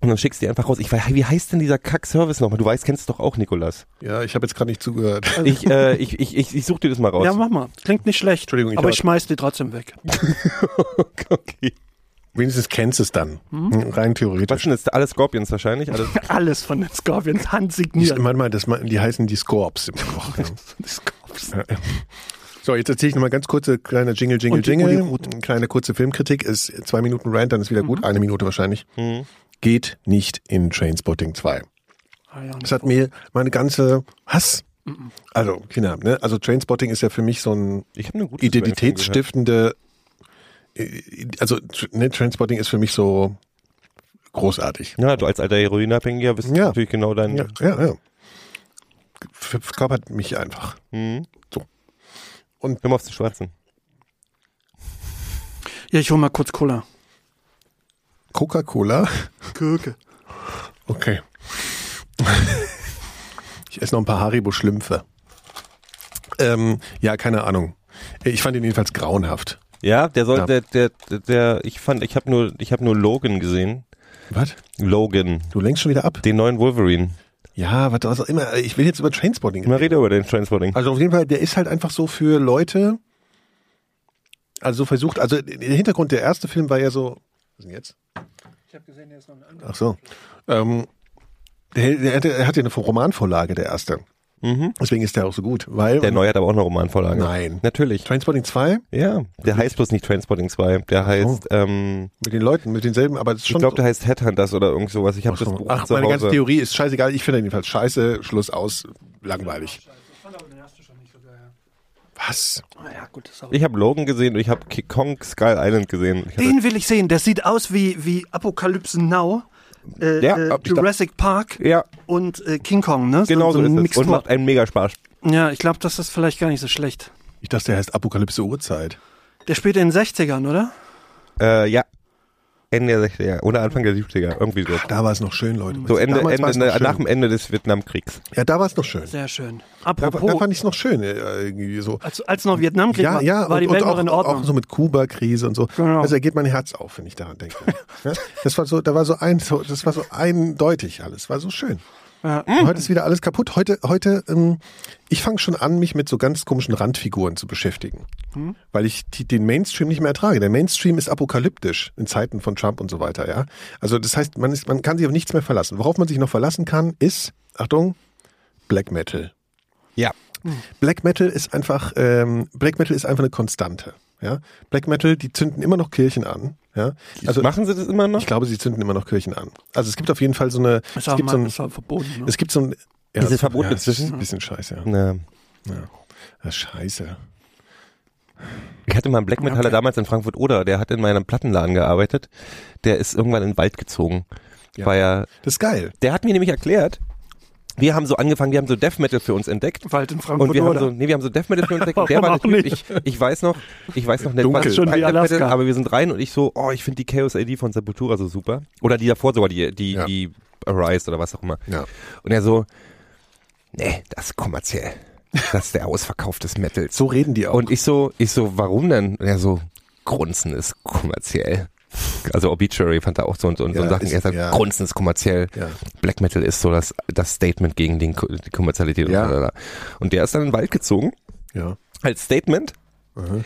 Und dann schickst du die einfach raus. Ich weiß, wie heißt denn dieser Kack-Service nochmal? Du weißt, kennst es doch auch, Nikolas. Ja, ich habe jetzt gerade nicht zugehört. <laughs> Ich, äh, ich, ich, ich, ich such dir das mal raus. Ja, mach mal. Klingt nicht schlecht. Entschuldigung, ich aber ich schmeiß die trotzdem weg. <laughs> okay. Wenigstens kennst du es dann. Hm? Rein Was theoretisch. sind das? Alle Scorpions wahrscheinlich? Alle <laughs> Alles von den Scorpions Die, handsigniert. manchmal, das, die heißen die Scorps immer noch. Ja. So, jetzt erzähle ich nochmal ganz kurze kleine Jingle, Jingle, Und die Jingle. Eine kleine kurze Filmkritik. Ist zwei Minuten Rant, dann ist wieder Mhm. gut. Eine Minute wahrscheinlich. Mhm. Geht nicht in Trainspotting 2. Ah, Das hat mir meine ganze Hass. Also, Kinder, ne? Also Trainspotting ist ja für mich so ein Ich habe eine gute identitätsstiftende, äh, also ne, Trainspotting ist für mich so großartig. Ja, du als alter Heroinabhängiger bist Ja. natürlich genau dein. Ja, ja, ja. Ver- Verkörpert mich einfach. Mhm. So. Und hör mal auf zu schwatzen. ja, ich hol mal kurz Cola. Coca-Cola? Gürke. Okay. Ich esse noch ein paar Haribo-Schlümpfe. Ähm, ja, keine Ahnung. Ich fand ihn jedenfalls grauenhaft. Ja, der soll, Ja. der, der, der, der, ich fand, ich habe nur, ich habe nur Logan gesehen. Was? Logan, Du lenkst schon wieder ab? den neuen Wolverine. Ja, was, was auch immer. Ich will jetzt über Trainspotting Immer rede über den Transporting. Also auf jeden Fall, der ist halt einfach so für Leute, also so versucht, also der Hintergrund, der erste Film war ja so, was ist denn jetzt? Ich habe gesehen, hier ist noch ein anderer. Ach so. Ähm, der, der, hatte- der hat ja eine Romanvorlage, der erste. Mhm. Deswegen ist der auch so gut, weil Der neue hat aber auch eine Romanvorlage. Nein. Natürlich. Trainspotting 2 Ja, der heißt bloß nicht Transporting 2. Der heißt, ähm, mit den Leuten, mit denselben, aber das ist ich schon glaube, so. der heißt Headhunters oder irgend sowas. Ich habe das Buch Ach, zu meine ganze. Theorie ist scheißegal. Ich finde jedenfalls scheiße. Schluss aus. Langweilig. Ich fand aber den ersten schon nicht so geil. Was? Ah ja, gut, ist auch. Ich habe Logan gesehen und ich habe King Kong Skull Island gesehen. Den will ich sehen. Der sieht aus wie, wie Apokalypse Now, äh, Ja, äh, Jurassic Park ja, und äh, King Kong, ne? genau so, eine ist es. Und macht einen mega Spaß. Ja, ich glaube, das ist vielleicht gar nicht so schlecht. Ich dachte, der heißt Apokalypse Uhrzeit. Der spielt in den 60ern, oder? Äh, ja. Ende der 60er oder Anfang der 70er, irgendwie so. Da war es noch schön, Leute. So Ende, Ende noch schön. nach dem Ende des Vietnamkriegs. Ja, da war es noch schön. Sehr schön. Da, da Apropos, fand ich es noch schön, äh, irgendwie so. als, als noch Vietnamkrieg Ja, war, ja, war und, die und Welt auch, noch in Ordnung. auch so mit Kuba-Krise und so. Genau. Also da geht mein Herz auf, wenn ich daran denke. ja? <laughs> Das war so, da war so ein, so, das war so eindeutig alles, war so schön. Ja. Heute ist wieder alles kaputt. Heute, heute, ähm, ich fange schon an, mich mit so ganz komischen Randfiguren zu beschäftigen. Hm? Weil ich die, den Mainstream nicht mehr ertrage. Der Mainstream ist apokalyptisch in Zeiten von Trump und so weiter, ja. Also das heißt, man, ist, man kann sich auf nichts mehr verlassen. Worauf man sich noch verlassen kann, ist, Achtung, Black Metal. Ja. Black Metal ist einfach, ähm, Black Metal ist einfach eine Konstante. Ja? Black Metal, die zünden immer noch Kirchen an. Ja? Also machen sie das immer noch? Ich glaube, sie zünden immer noch Kirchen an. Also es gibt auf jeden Fall so eine, es ja gibt so mal, ein, ist ja verboten. Ne? es gibt so ein, ja, Ist es das- verboten ja, ist ein bisschen scheiße, ja. Ist scheiße. Ich hatte mal einen Black Metaller Okay. damals in Frankfurt oder, der hat in meinem Plattenladen gearbeitet. Der ist irgendwann in den Wald gezogen. Ja. War ja, Das ist geil. der hat mir nämlich erklärt, wir haben so angefangen, wir haben so Death Metal für uns entdeckt. Wald in Frankfurt Und wir haben so, nee, wir haben so Death Metal für uns entdeckt. Und <laughs> der war natürlich, nicht? ich, ich weiß noch, ich weiß noch nicht, Dunkel. was Schon wie Death Metal, Alaska. aber wir sind rein und ich so, oh, ich finde die Chaos AD von Sepultura so super. Oder die davor sogar, die, die, Ja. die Arise oder was auch immer. Ja. Und er so, nee, das ist kommerziell. Das ist der Ausverkauf des Metals. So reden die auch. Und ich so, ich so, warum denn? Und er so, Grunzen ist kommerziell. Also Obituary fand er auch so und so, und so Ja, Sachen. ist- er sagt, ja. Grunzen ist kommerziell. ja. Black Metal ist so das, das Statement gegen den, die Kommerzialität. Ja. Und, so. und der ist dann in den Wald gezogen ja. als Statement.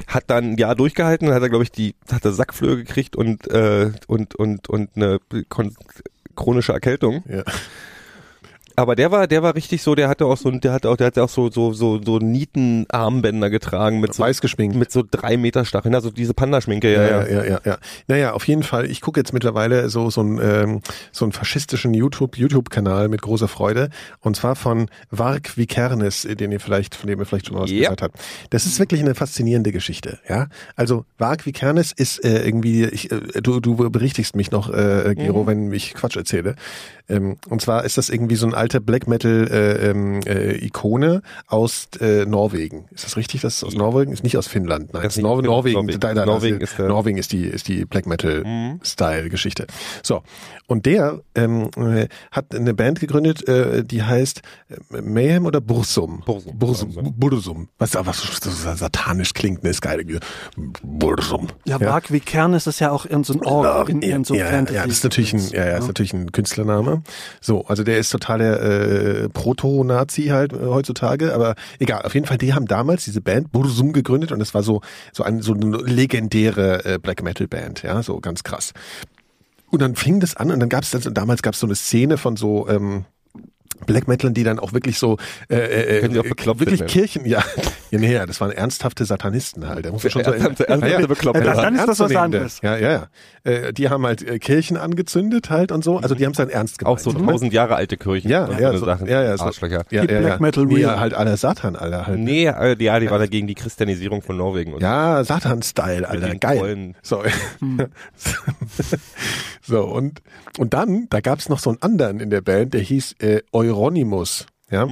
Hat dann ein Jahr durchgehalten, hat er, glaube ich, die, hat er Sackflöhe gekriegt und, äh, und, und, und eine chronische Erkältung. Ja. Aber der war, der war richtig so, der hatte auch so, der hatte auch, der hatte auch so, so, so, so Nietenarmbänder getragen mit so, Weiß geschminkt. mit so drei Meter Stacheln, also diese Pandaschminke, ja, Ja, ja. ja, ja, ja, ja. Naja, auf jeden Fall. Ich gucke jetzt mittlerweile so so einen ähm, so einen faschistischen YouTube YouTube Kanal mit großer Freude und zwar von Vark Vikernes, den ihr vielleicht von dem ihr vielleicht schon mal was Ja. gehört habt. Das ist wirklich eine faszinierende Geschichte, ja. Also Vark Vikernes ist äh, irgendwie ich, äh, du du berichtigst mich noch äh, Gero, wenn ich Quatsch erzähle. Ähm, und zwar ist das irgendwie so ein alte Black Metal äh, ähm, äh, Ikone aus äh, Norwegen. Ist das richtig? Das ist aus Norwegen? Ist nicht aus Finnland. Nein, Das ist Nor Norwegen. Norwegen. Da, da, Norwegen ist Norwegen ist die ist die Black Metal Mhm. Style Geschichte. So und der ähm, äh, hat eine Band gegründet, äh, die heißt äh, Mayhem oder Bursum. Bursum. Bursum. Bursum. Was was so satanisch klingt, ne, ist geil. Bursum. ja, Mark wie Kern ist das ja auch in so ein Org, in, in so ja, Fantasy. ja, das ist natürlich ein, ja, ja, ist natürlich ein Künstlername. So, also der ist total der äh, Proto-Nazi halt äh, heutzutage, aber egal. Auf jeden Fall, die haben damals diese Band Bursum gegründet und das war so so eine so eine legendäre äh, Black Metal Band, ja, so ganz krass. Und dann fing das an und dann gab es also damals gab es so eine Szene von so ähm, Black Metalern, die dann auch wirklich so äh, äh, Können die auch äh, bekloppt wirklich nennen. Kirchen, ja, <laughs> ja, nee, ja, das waren ernsthafte Satanisten halt. Da muss man schon so Ernsthafte- ernsthafte Bekloppte. Ja, dann ist das was anderes. Ja, ja, ja. Äh, die haben halt äh, Kirchen angezündet halt und so. Also die haben es dann ernst gemeint. Auch so tausend Jahre alte Kirchen. Ja, und ja, so, Sachen. ja, ja, so, Arschlöcher. ja, Die ja, Black ja. Metal nee, Real. halt aller Satan, Alter, halt. Nee, äh, ja, die war dagegen die Christianisierung von Norwegen. Und Ja, Satan-Style, Alter, den geil. So. <laughs> so, und, und dann, da gab's noch so einen anderen in der Band, der hieß äh, Euronymous. Ja,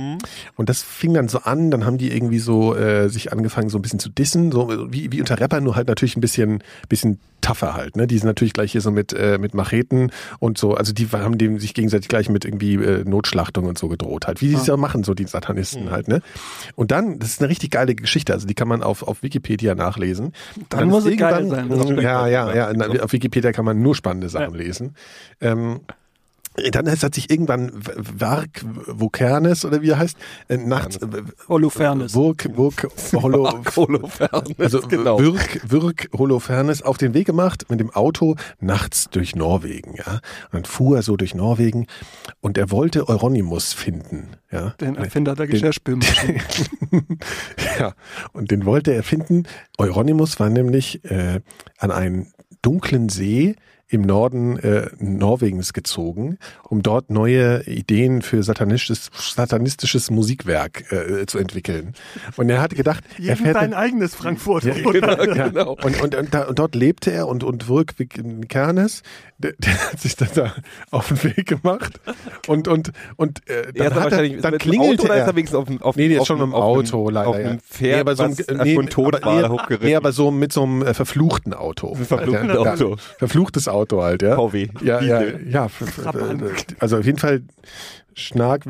und das fing dann so an, dann haben die irgendwie so äh, sich angefangen so ein bisschen zu dissen, so wie, wie unter Rappern, nur halt natürlich ein bisschen bisschen tougher halt, ne? Die sind natürlich gleich hier so mit äh, mit Macheten und so, also die haben dem sich gegenseitig gleich mit irgendwie äh, Notschlachtung und so gedroht halt, wie die es ja machen so die Satanisten halt, ne? Und dann, das ist eine richtig geile Geschichte, also die kann man auf auf Wikipedia nachlesen. Dann muss ist es geil sein. Ja, ja, ja, na, auf Wikipedia kann man nur spannende Sachen Ja. lesen. Ähm, dann hat sich irgendwann W- Vark Vokernes oder wie er heißt, äh, nachts äh, Holofernes. Vurk, Vurk, Holo, <laughs> Holofernes, also genau. Wirk, Wirk Holofernes auf den Weg gemacht mit dem Auto nachts durch Norwegen, ja. Und dann fuhr er so durch Norwegen und er wollte Euronymous finden, ja. Den Erfinder der Geschirrspülmaschine. <laughs> ja, und den wollte er finden. Euronymous war nämlich äh, an einen dunklen See im Norden äh, Norwegens gezogen, um dort neue Ideen für satanistisches, satanistisches Musikwerk äh, zu entwickeln. Und er hat gedacht, er Jedem fährt sein eigenes Frankfurt. ja, Genau, ja. genau. Und, und, und, da, und dort lebte er und, und Wirk Kernes, der, der hat sich dann da auf den Weg gemacht und, und, und äh, Er dann, hat er, dann mit dem klingelte Auto, oder ist er. er wenigstens auf dem auf, Nee, auf schon dem- im Auto, einem, leider. Auf ja. einem Pferd, nee, aber so ein, nee, nee, hochgeritten. nee, aber so mit so einem äh, verfluchten Auto. Halt, ja. Auto. Ja, verfluchtes Auto halt, ja. VW. Ja, ja, ja. äh, Also auf jeden Fall Schnark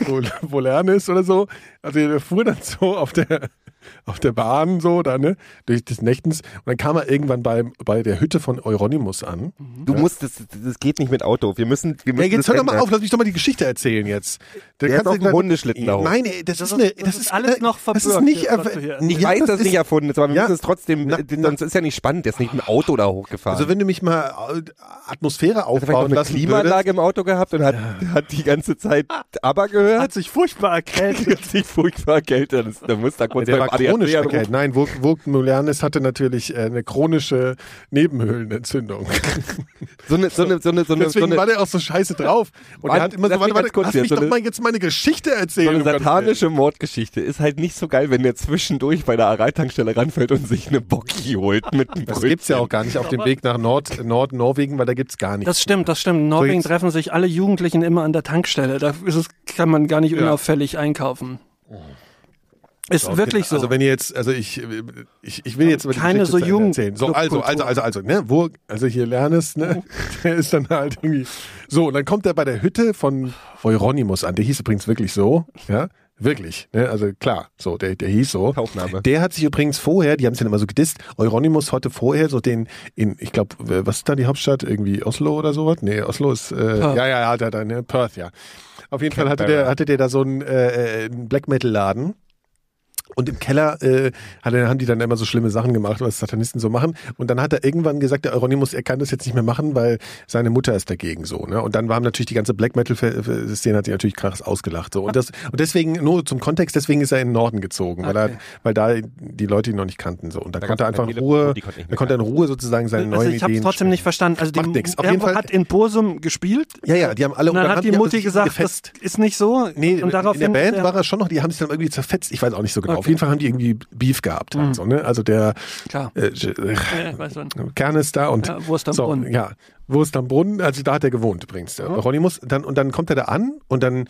Vol- Volernis oder so. Also der fuhr dann so auf der auf der Bahn so, da, ne, durch des Nächtens. Und dann kam er irgendwann bei, bei der Hütte von Euronymous an. Du musst, das, das geht nicht mit Auto. Wir müssen, wir Ja, müssen jetzt das hör doch mal auf, lass mich doch mal die Geschichte erzählen jetzt. Da Der ist kannst auf dem Hundeschlitten da hoch. Nein, ey, das, ist ist- eine, das das ist alles noch Das ist verbürgt, nicht, jetzt, Ich ja, weiß, dass es nicht erfunden ist, aber wir Ja. müssen es trotzdem, Na, äh, na- sonst ist ja nicht spannend. Der ist nicht mit dem Auto da hochgefahren. Also wenn du mich mal äh, Atmosphäre Hat er aufbauen eine lassen Klimaanlage im Auto gehabt und hat, hat die ganze Zeit aber gehört. Hat sich furchtbar erkältet. <laughs> Hat sich furchtbar erkältet. Das- Da muss da kurz Der war beim ADAC chronisch anrufen. erkältet. Nein, Vogt Mulianis hatte natürlich äh, eine chronische Nebenhöhlenentzündung. <laughs> So eine, so eine, so eine, so eine, so Deswegen war eine, der auch so scheiße drauf. Und Warte, er hat immer so, warte, warte, kurz lass hier, mich so doch eine- mal jetzt meine Geschichte so erzählen. eine um Gottes satanische Mordgeschichte. Ist halt nicht so geil, wenn der zwischendurch bei der Aral-Tankstelle ranfällt und sich eine Bocki holt mit einem Das gibt's ja auch gar nicht auf dem Weg nach Nord, Nord-Norwegen, weil da gibt's gar nichts. Das stimmt, das stimmt. In Norwegen jetzt- treffen sich alle Jugendlichen immer an der Tankstelle. Da ist es, kann man gar nicht Ja. unauffällig einkaufen. Ist wirklich so. Also wenn ihr jetzt, also ich, ich, ich will jetzt über Keine so Jugend- erzählen. So, also, also, also, also, ne, wo, also hier Lernes, ne, <laughs> der ist dann halt irgendwie, so, und dann kommt er bei der Hütte von Euronymous an, der hieß übrigens wirklich so, ja, wirklich, ne, also klar, so, der, der hieß so. Aufnahme. Der hat sich übrigens vorher, die haben es ja immer so gedisst, Euronymous hatte vorher so den, in, ich glaube, was ist da die Hauptstadt, irgendwie Oslo oder sowas? Nee, Oslo ist, äh, ja, ja, ja, hat er da, ne, Perth, ja. Auf jeden Fall hatte der, hatte der da so einen, äh, einen Black Metal Laden. Und im Keller äh, hat er, haben die dann immer so schlimme Sachen gemacht, was Satanisten so machen. Und dann hat er irgendwann gesagt, der Euronymous, er kann das jetzt nicht mehr machen, weil seine Mutter ist dagegen so. Ne? Und dann waren natürlich die ganze Black Metal-Szene hat sich natürlich krass ausgelacht. So. Und, das, und deswegen, nur zum Kontext, deswegen ist er in den Norden gezogen, weil, er, Okay. weil da die Leute ihn noch nicht kannten. So. Und da, Da konnte er einfach in Ruhe, konnte er in Ruhe sozusagen seine also neuen ich habe Ideen trotzdem nicht verstanden. Also die, Macht nix. Auf er jeden Fall- hat in Bursum gespielt. Ja, ja, die haben alle Und dann haben hat die Mutti gesagt, das gefetzt. ist nicht so. Nee, und in der Band war er schon noch, die haben sich dann irgendwie zerfetzt, ich weiß auch nicht so genau. Okay. Auf jeden Fall haben die irgendwie Beef gehabt. Halt, so, ne? Also der Klar. äh, äh, Ja, weiß. Kern ist da und Ja, Wurst am so, Brunnen. Ja, Wurst am Brunnen, also da hat er gewohnt übrigens, der Euronymous. Dann, und dann kommt er da an und dann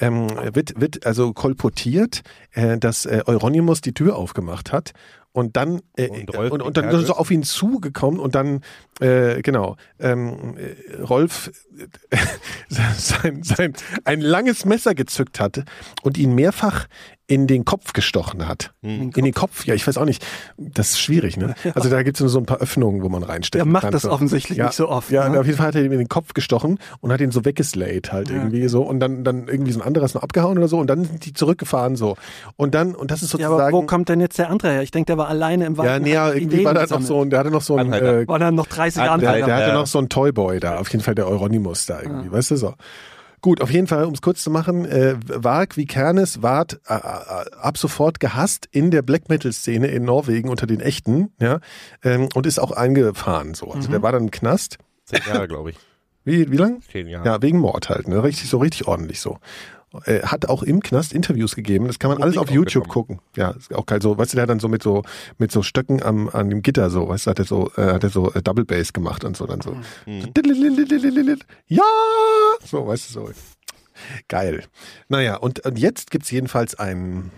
ähm, wird, wird also kolportiert, äh, dass äh, Euronymous die Tür aufgemacht hat. Und dann, äh, Und und, und, dann so auf ihn zugekommen und dann, äh, genau, ähm, äh, Rolf äh, <laughs> sein, sein, ein langes Messer gezückt hatte und ihn mehrfach in den Kopf gestochen hat. Hm. In den Kopf, ja, ich weiß auch nicht. Das ist schwierig, ne? <laughs> Also da gibt es nur so ein paar Öffnungen, wo man reinsteckt. Der macht das offensichtlich ja, nicht so oft, Ja, ne? auf jeden Fall hat er ihm in den Kopf gestochen und hat ihn so weggeslayt halt irgendwie so und dann, dann irgendwie so ein anderes noch abgehauen oder so und dann sind die zurückgefahren so. Und dann, und das ist Ja, sozusagen. aber wo kommt denn jetzt der andere her? Ich denke, der war alleine im Wald. ja, nee, ja, irgendwie Ideen war da noch so ein, der hatte noch so ein, äh, War dann noch 30 Ah, andere. der, der hatte Ja. noch so einen Toyboy da, auf jeden Fall der Euronymous da irgendwie, weißt du so. Gut, auf jeden Fall, um es kurz zu machen, äh, Varg wie Kernes ward äh, äh, ab sofort gehasst in der Black Metal Szene in Norwegen unter den Echten, ja, ähm, und ist auch eingefahren so. Also der war dann im Knast. Zehn Jahre, glaube ich. Wie, wie lang? Zehn Jahre. Ja, wegen Mord halt, ne? Richtig, so richtig ordentlich so. Äh, hat auch im Knast Interviews gegeben. Das kann man alles Musik auf YouTube bekommen. gucken. Ja, ist auch geil. So, weißt du, der hat dann so mit so mit so Stöcken am an dem Gitter so, weißt du, hat er so äh, hat er so äh, Double Bass gemacht und so dann so. Ja, so, weißt du so. Geil. Naja, und, und jetzt gibt's jedenfalls einen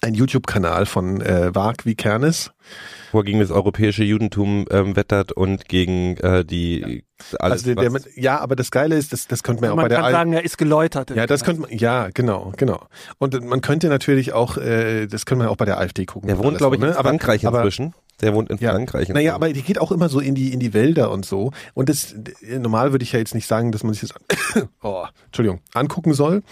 ein YouTube-Kanal von äh, Varg wie Kernes. Wo er gegen das europäische Judentum ähm, wettert und gegen äh, die alles, Also der, der ja, aber das Geile ist, das, das könnte man, auch bei Man der kann Al- sagen, er ist geläutert. Ja, das könnte man, ja, genau, genau. Und man könnte natürlich auch, äh, das können wir auch bei der AfD gucken. der wohnt, glaube ich, in ne? Aber- Frankreich aber, inzwischen. Der wohnt in Ja. Frankreich. Naja, aber die geht auch immer so in die, in die Wälder und so. Und das, normal würde ich ja jetzt nicht sagen, dass man sich das, <coughs> oh, Entschuldigung, angucken soll.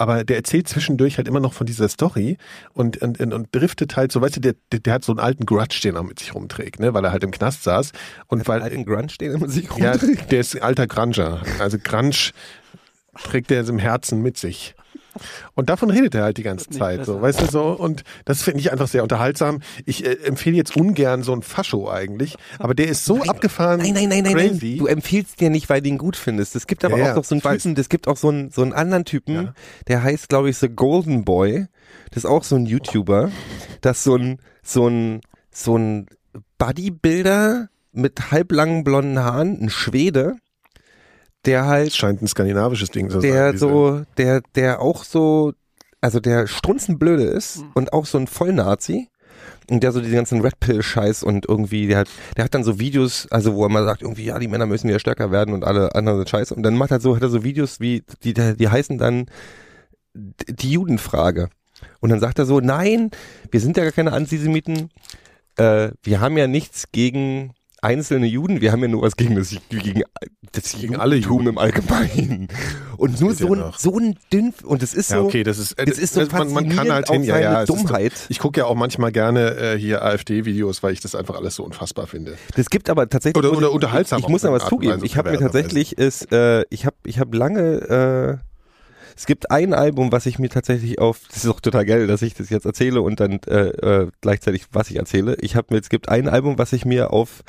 Aber der erzählt zwischendurch halt immer noch von dieser Story und, und, und, und driftet halt so, weißt du, der, der, der hat so einen alten Grudge, den er mit sich rumträgt, ne, weil er halt im Knast saß. Und weil, alten Grunge stehen immer sich ja, rumdreht. der ist ein alter Granger. Also Grunge trägt er im Herzen mit sich. Und davon redet er halt die ganze Zeit, so, weißt du so. Und das finde ich einfach sehr unterhaltsam. Ich äh, empfehle jetzt ungern so ein Fascho eigentlich, aber der ist so abgefahren. Nein, nein, nein, nein, nein. crazy. Du empfiehlst dir nicht, weil du ihn gut findest. Es gibt aber Ja, auch noch so einen. Typen, es gibt auch so einen, so einen anderen Typen, Ja. der heißt, glaube ich, The Golden Boy. Das ist auch so ein YouTuber. Das ist so ein, so ein, so ein Bodybuilder mit halblangen blonden Haaren, ein Schwede, der halt Das scheint ein skandinavisches Ding zu sein. der so, der, der auch so, also der strunzenblöde ist Mhm. und auch so ein Vollnazi. Und der so diesen ganzen Red Pill Scheiß und irgendwie, der hat, der hat dann so Videos, also wo er mal sagt, irgendwie, ja, die Männer müssen wieder stärker werden und alle anderen sind scheiße. Und dann macht er so, hat er so Videos wie, die, die heißen dann die Judenfrage. Und dann sagt er so, nein, wir sind ja gar keine Antisemiten. Äh, wir haben ja nichts gegen einzelne Juden, wir haben ja nur was gegen das, gegen das Gegen alle Juden. im Allgemeinen. Und nur geht ja so ein, so ein dünn, und es ist so, Ja, okay, das ist, äh, es ist so das- man, man kann halt hin, ja, ja. ist Dummheit. Doch, ich gucke ja auch manchmal gerne äh, hier AfD-Videos, weil ich das einfach alles so unfassbar finde. Das gibt aber tatsächlich Oder- oder unterhaltsam Ich, ich muss noch was zugeben. Ich habe mir tatsächlich ist, äh, ich habe ich habe lange äh, es gibt ein Album, was ich mir tatsächlich auf, das ist auch total geil, dass ich das jetzt erzähle und dann äh, äh, gleichzeitig was ich erzähle. Ich habe mir, es gibt ein Album, was ich mir auf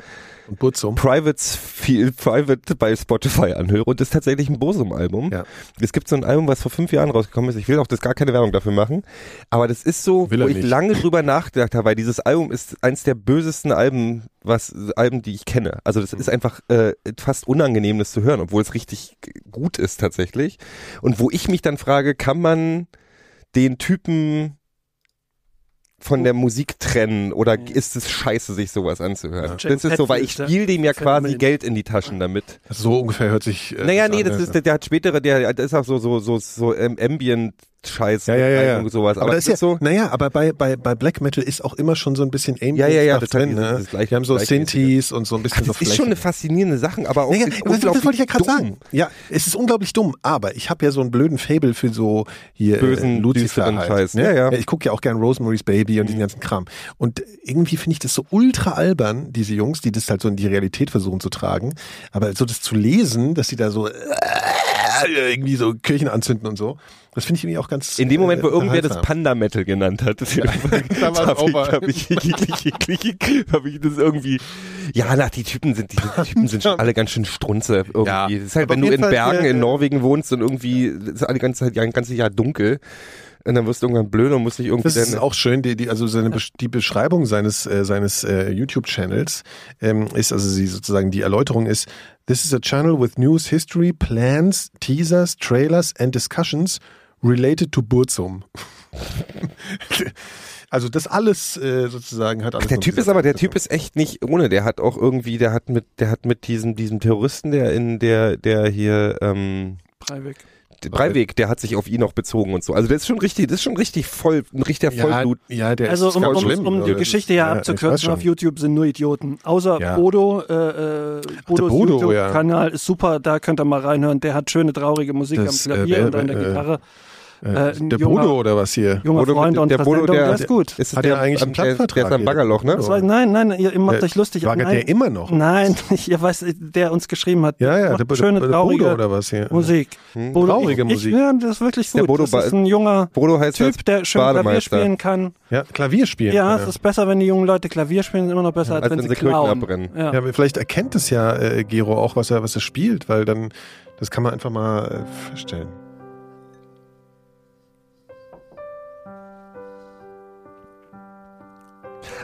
Burzum. Privates viel Private bei Spotify anhöre und das ist tatsächlich ein Bosum-Album. Ja. Es gibt so ein Album, was vor fünf Jahren rausgekommen ist. Ich will auch das gar keine Werbung dafür machen, aber das ist so, Will wo ich nicht. lange drüber nachgedacht habe, weil dieses Album ist eins der bösesten Alben, was Alben, die ich kenne. Also das ist einfach äh, fast unangenehm, das zu hören, obwohl es richtig gut ist tatsächlich. Und wo ich mich dann frage, kann man den Typen von der Musik trennen oder ist es scheiße, sich sowas anzuhören? James Das ist so, weil ich spiele dem ja quasi. Geld in die Taschen damit. So ungefähr hört sich. Äh, Naja, das nee, an, das ist, der, der hat spätere, der, der ist auch so, so, so, so ähm, Ambient-Scheiß. Ja, ja, ja, ja. und sowas. Aber, Aber, das das ist ja, so, naja, aber bei, bei, bei Black Metal ist auch immer schon so ein bisschen Ambient Ja, ja, ja, das drin, ne? dieses gleich- Wir haben so. Synthes und so ein bisschen das so ist schon eine faszinierende Sache, aber auch Naja, das, das wollte ich ja gerade sagen. Ja, es ist unglaublich dumm, aber ich habe ja so einen blöden Fable für so hier Bösen, äh, Lucifer halt, Scheiß. Ne? Ja, ja. Ich gucke ja auch gern Rosemary's Baby und diesen ganzen Kram. Und irgendwie finde ich das so ultra albern, diese Jungs, die das halt so in die Realität versuchen zu tragen. Aber so das zu lesen, dass sie da so äh, irgendwie so Kirchen anzünden und so, das finde ich irgendwie auch ganz In dem Moment, wo äh, irgendwer das. Panda-Metal genannt hat, <laughs> da war's habe <laughs> ich, hab ich, <laughs> hab ich das irgendwie, ja, nach die Typen sind, die, die Typen sind schon alle ganz schön strunze irgendwie. Ja, das ist halt, wenn du in Fall Bergen hier, in äh, Norwegen wohnst und irgendwie, das ist alle ganze Zeit, ja, ein ganzes Jahr dunkel, und dann wirst du irgendwann blöd und musst dich irgendwie Das ist auch schön, die, die, also seine, die Beschreibung seines, äh, seines äh, YouTube-Channels ähm, ist, also sie sozusagen die Erläuterung ist, this is a channel with news, history, plans, teasers, trailers and discussions related to Burzum. also das alles äh, sozusagen hat alles. Der Typ ist aber, der Typ ist echt nicht ohne. Der hat auch irgendwie, der hat mit, der hat mit diesem, diesem Terroristen, der in der, der hier, ähm, Breivik. der Breivik, der hat sich auf ihn auch bezogen und so. Also der ist schon richtig, das ist schon richtig voll, ein richtiger ja, Vollblut. ja, der Also ist um, ganz um, schlimm, um die? Geschichte hier Ja, abzukürzen, auf YouTube sind nur Idioten. Außer Ja. Bodo, äh, äh, Bodos Bodo, YouTube-Kanal ist super, da könnt ihr mal reinhören. Der hat schöne traurige Musik Das, am äh, Klavier wer- und an der äh, Gitarre. Äh, Äh, ein der junger- Bodo oder was hier? Junger Bodo- Freund und der Bodo, der- der ist gut. Hat Ist er der, eigentlich einen der, der ist Plattenvertrag am Baggerloch, ne? War, nein, nein, ihr, ihr macht Äh, euch lustig. Wagert nein, der immer noch? Nein, <laughs> ihr weiß, der uns geschrieben hat. Ja, ja, der, der, schöne, der traurige Bodo oder was hier? Musik. Bodo, Traurige ich, Musik. Ich, ja, das ist wirklich Der gut. Bodo das ist ein junger Bodo heißt Typ, der schön Klavier spielen kann. Ja, Klavier spielen. Ja, es ist besser, wenn die jungen Leute Klavier spielen, ist immer noch besser, als, Als wenn wenn sie klauen. abbrennen. Ja. Ja, aber vielleicht erkennt es ja äh, Gero auch, was er, was er spielt, weil dann, das kann man einfach mal äh, feststellen.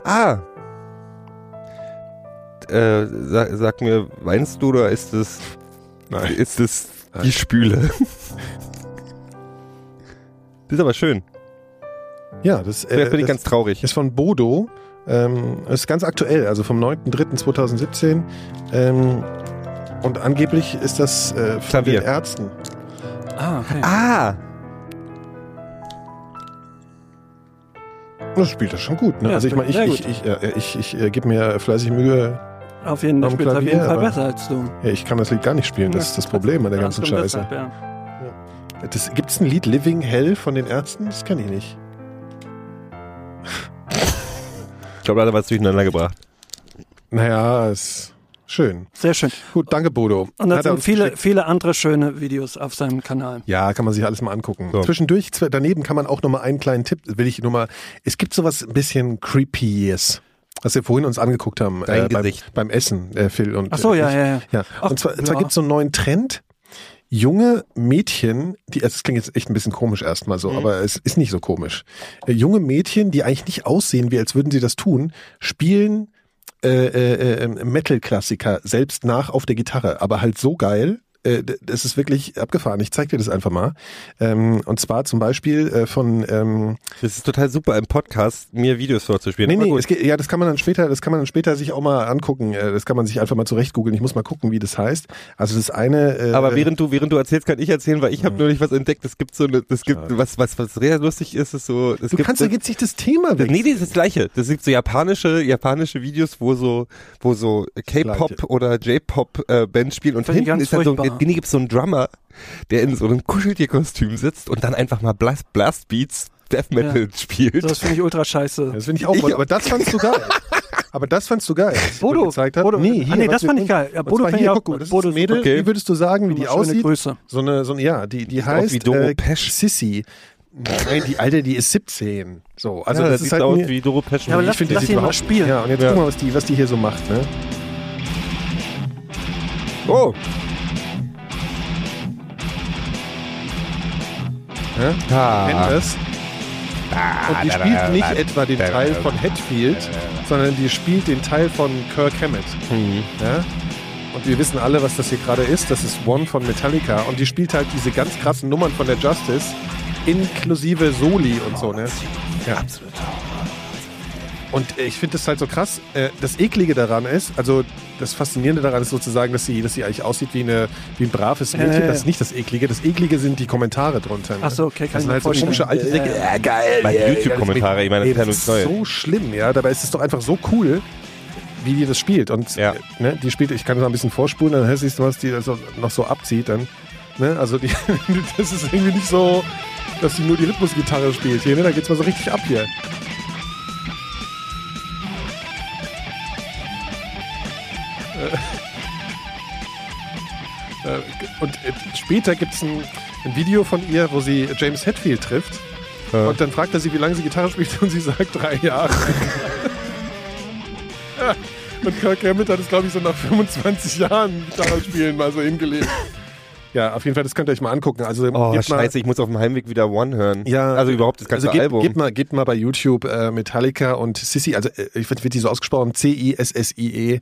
Ah. Äh, sag, sag mir, weinst du oder ist es, Nein. ist es die Spüle? <laughs> das ist aber schön. Ja, das, äh, bin ich das ganz traurig. ist von Bodo. Ähm, ist ganz aktuell, also vom 9.3.2017. Ähm, und angeblich ist das äh, von Klavier. den Ärzten. Ah, okay. Ah. Das spielt das schon gut. Ne? Ja, also ich meine, ich, sehr ich, ich, äh, ich, ich, äh, gebe mir fleißig Mühe. Auf jeden Fall am spielt er auf jeden Klavier, Fall besser als du. Ja, ich kann das Lied gar nicht spielen. Das ist das Problem an der ganzen Scheiße. deshalb, ja. Das, Gibt es ein Lied Living Hell von den Ärzten? Das kenne ich nicht. Ich glaube, da hat er was durcheinander gebracht. Naja, ist schön. Sehr schön. Gut, danke Bodo. Und da Hat er sind viele, geschickt. viele andere schöne Videos auf seinem Kanal. Ja, kann man sich alles mal angucken. So. Zwischendurch, zw- daneben kann man auch noch mal einen kleinen Tipp, will ich nur mal, es gibt sowas ein bisschen Creepyes, was wir vorhin uns angeguckt haben äh, beim, beim Essen, äh, Phil und Ach so, ja, ich. ja, ja. ja. Ach, und zwar, ja. zwar gibt es so einen neuen Trend, junge Mädchen, die, also das klingt jetzt echt ein bisschen komisch erstmal Mhm. so, aber es ist nicht so komisch. Äh, junge Mädchen, die eigentlich nicht aussehen, wie als würden sie das tun, spielen äh, äh, äh, Metal-Klassiker selbst nach auf der Gitarre, aber halt so geil, äh, das ist wirklich abgefahren. Ich zeig dir das einfach mal. Ähm, und zwar zum Beispiel äh, von ähm, Das ist total super im Podcast, mir Videos vorzuspielen. Nee, nee, es geht, ja, das kann man dann später, das kann man dann später sich auch mal angucken. Äh, Das kann man sich einfach mal zurecht googeln. Ich muss mal gucken, wie das heißt. Also das eine. Äh, Aber während du, während du erzählst, kann ich erzählen, weil ich habe neulich was entdeckt. Es gibt so eine, es gibt was, was, was sehr lustig ist, ist so, es du gibt kannst doch jetzt nicht das Thema weg. Nee, nee, das ist das gleiche. Das gibt so japanische, japanische Videos, wo so, wo so K-Pop oder J-Pop äh, Bands spielen und hinten ist dann so, furchtbar. nee, gibt's so einen Drummer, der in so einem Kuscheltierkostüm sitzt und dann einfach mal Blast, Blast Beats Death Metal spielt. Das finde ich ultra scheiße. Das finde ich auch mal, aber das fandst du geil. Aber das fandst du geil. ich Bodo, gezeigt habe. Bodo, nee, hier, ah, nee, das fand ich geil. Ja, Bodo fand hier, ich auch gut. das Bodo ist Mädel. okay. Wie würdest du sagen, wie die aussieht? Grüße. So eine, so eine, ja, die, die heißt wie Doro äh, Pesch. Sissy. Nein, die alte, die ist 17. So, also ja, das, das ist sieht halt aus mir- wie Doro Pesch. Ja, aber ich lass- finde, die lass sieht ihn mal überhaupt- spielen. Ja, und jetzt Ja. guck mal, was die, was die hier so macht, ne? oh, Ja? ah. Kennt das? Und die spielt nicht etwa den Teil von Hetfield, sondern die spielt den Teil von Kirk Hammett. Hm. Ja? Und wir wissen alle, was das hier gerade ist. Das ist One von Metallica. Und die spielt halt diese ganz krassen Nummern von der Justice, inklusive Soli und so, ne? Ja. Absolut. Und äh, ich finde das halt so krass. Äh, Das Eklige daran ist, also das Faszinierende daran ist sozusagen, dass sie, dass sie eigentlich aussieht wie, eine, wie ein braves Mädchen. Ja, ja, ja. Das ist nicht das Eklige. Das Eklige sind die Kommentare drunter. Ne? Ach so, okay, das kann ich sind mir halt so komische alte Ja, Säcke. ja. Ja, geil. Ja, YouTube-Kommentare, ich meine, Ey, das das ist ja so schlimm, ja. Dabei ist es doch einfach so cool, wie die das spielt. Und Ja. äh, ne, die spielt, ich kann das mal ein bisschen vorspulen, dann siehst du, was die also noch so abzieht. Dann, ne? Also die, <laughs> das ist irgendwie nicht so, dass sie nur die Rhythmusgitarre spielt hier. Ne? Da geht's mal so richtig ab hier. Und äh, später gibt es ein, ein Video von ihr, wo sie James Hetfield trifft. Ja. Und dann fragt er sie, wie lange sie Gitarre spielt und sie sagt drei Jahre. <laughs> ja. Und Kirk Hammett hat es, glaube ich, so nach 25 Jahren Gitarre spielen mal so hingelegt. Ja, auf jeden Fall, das könnt ihr euch mal angucken. Also, Oh, gebt mal, scheiße, ich muss auf dem Heimweg wieder One hören. Ja, also überhaupt das ganze also gebt, Album. Gebt mal, gebt mal bei YouTube äh, Metallica und Sissy, also äh, ich wird, wird die so ausgesprochen, C-I-S-S-I-E.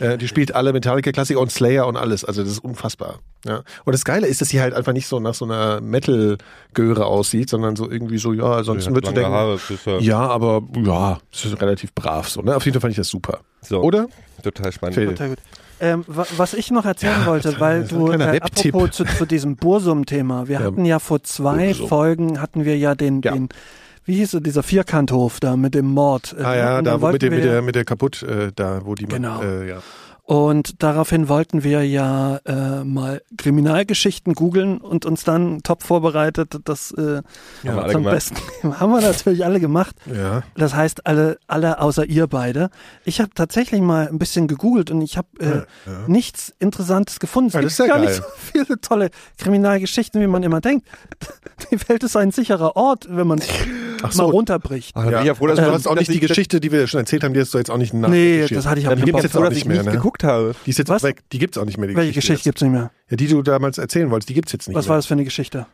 Äh, die spielt alle Metallica-Klassiker und Slayer und alles. Also das ist unfassbar. Ja. Und das Geile ist, dass sie halt einfach nicht so nach so einer Metal-Göre aussieht, sondern so irgendwie so, ja, sonst würdest du denken, Haare, ja, ja, aber ja, es ist relativ brav so. Ne? Auf jeden Fall fand ich das super. so, Oder? total spannend. Total gut. Ähm, wa- was ich noch erzählen wollte, weil du, äh, apropos zu, zu diesem Bursum-Thema, wir Ja. hatten ja vor zwei Bursum. Folgen, hatten wir ja den, Ja. den wie hieß es, dieser Vierkanthof da mit dem Mord. Äh, Ah ja, da mit, der, wollten mit, der, ja- mit der kaputt, äh, da wo die Genau. Äh, ja. Und daraufhin wollten wir ja äh, mal Kriminalgeschichten googeln und uns dann top vorbereitet, das äh, alle zum. Besten haben wir natürlich alle gemacht. ja. Das heißt, alle, alle außer ihr beide. Ich habe tatsächlich mal ein bisschen gegoogelt und ich habe äh, nichts Interessantes gefunden. Es Ja, gibt das ist ja gar geil. nicht so viele tolle Kriminalgeschichten, wie man immer denkt. <laughs> Die Welt ist ein sicherer Ort, wenn man Ach mal runterbricht. Ach, dann bin Ja. ich ja froh, dass Also, du hast auch nicht die Geschichte, die wir schon erzählt haben, die hast du jetzt auch nicht nach. Nee, das hatte ich Fall. gibt's jetzt auch nicht ich mehr, nicht ne? Geguckt habe. Die ist jetzt Was? weg. Die gibt's auch nicht mehr. Die Welche Geschichte jetzt. gibt's nicht mehr? Ja, die du damals erzählen wolltest, die gibt's jetzt nicht Was mehr. war das für eine Geschichte?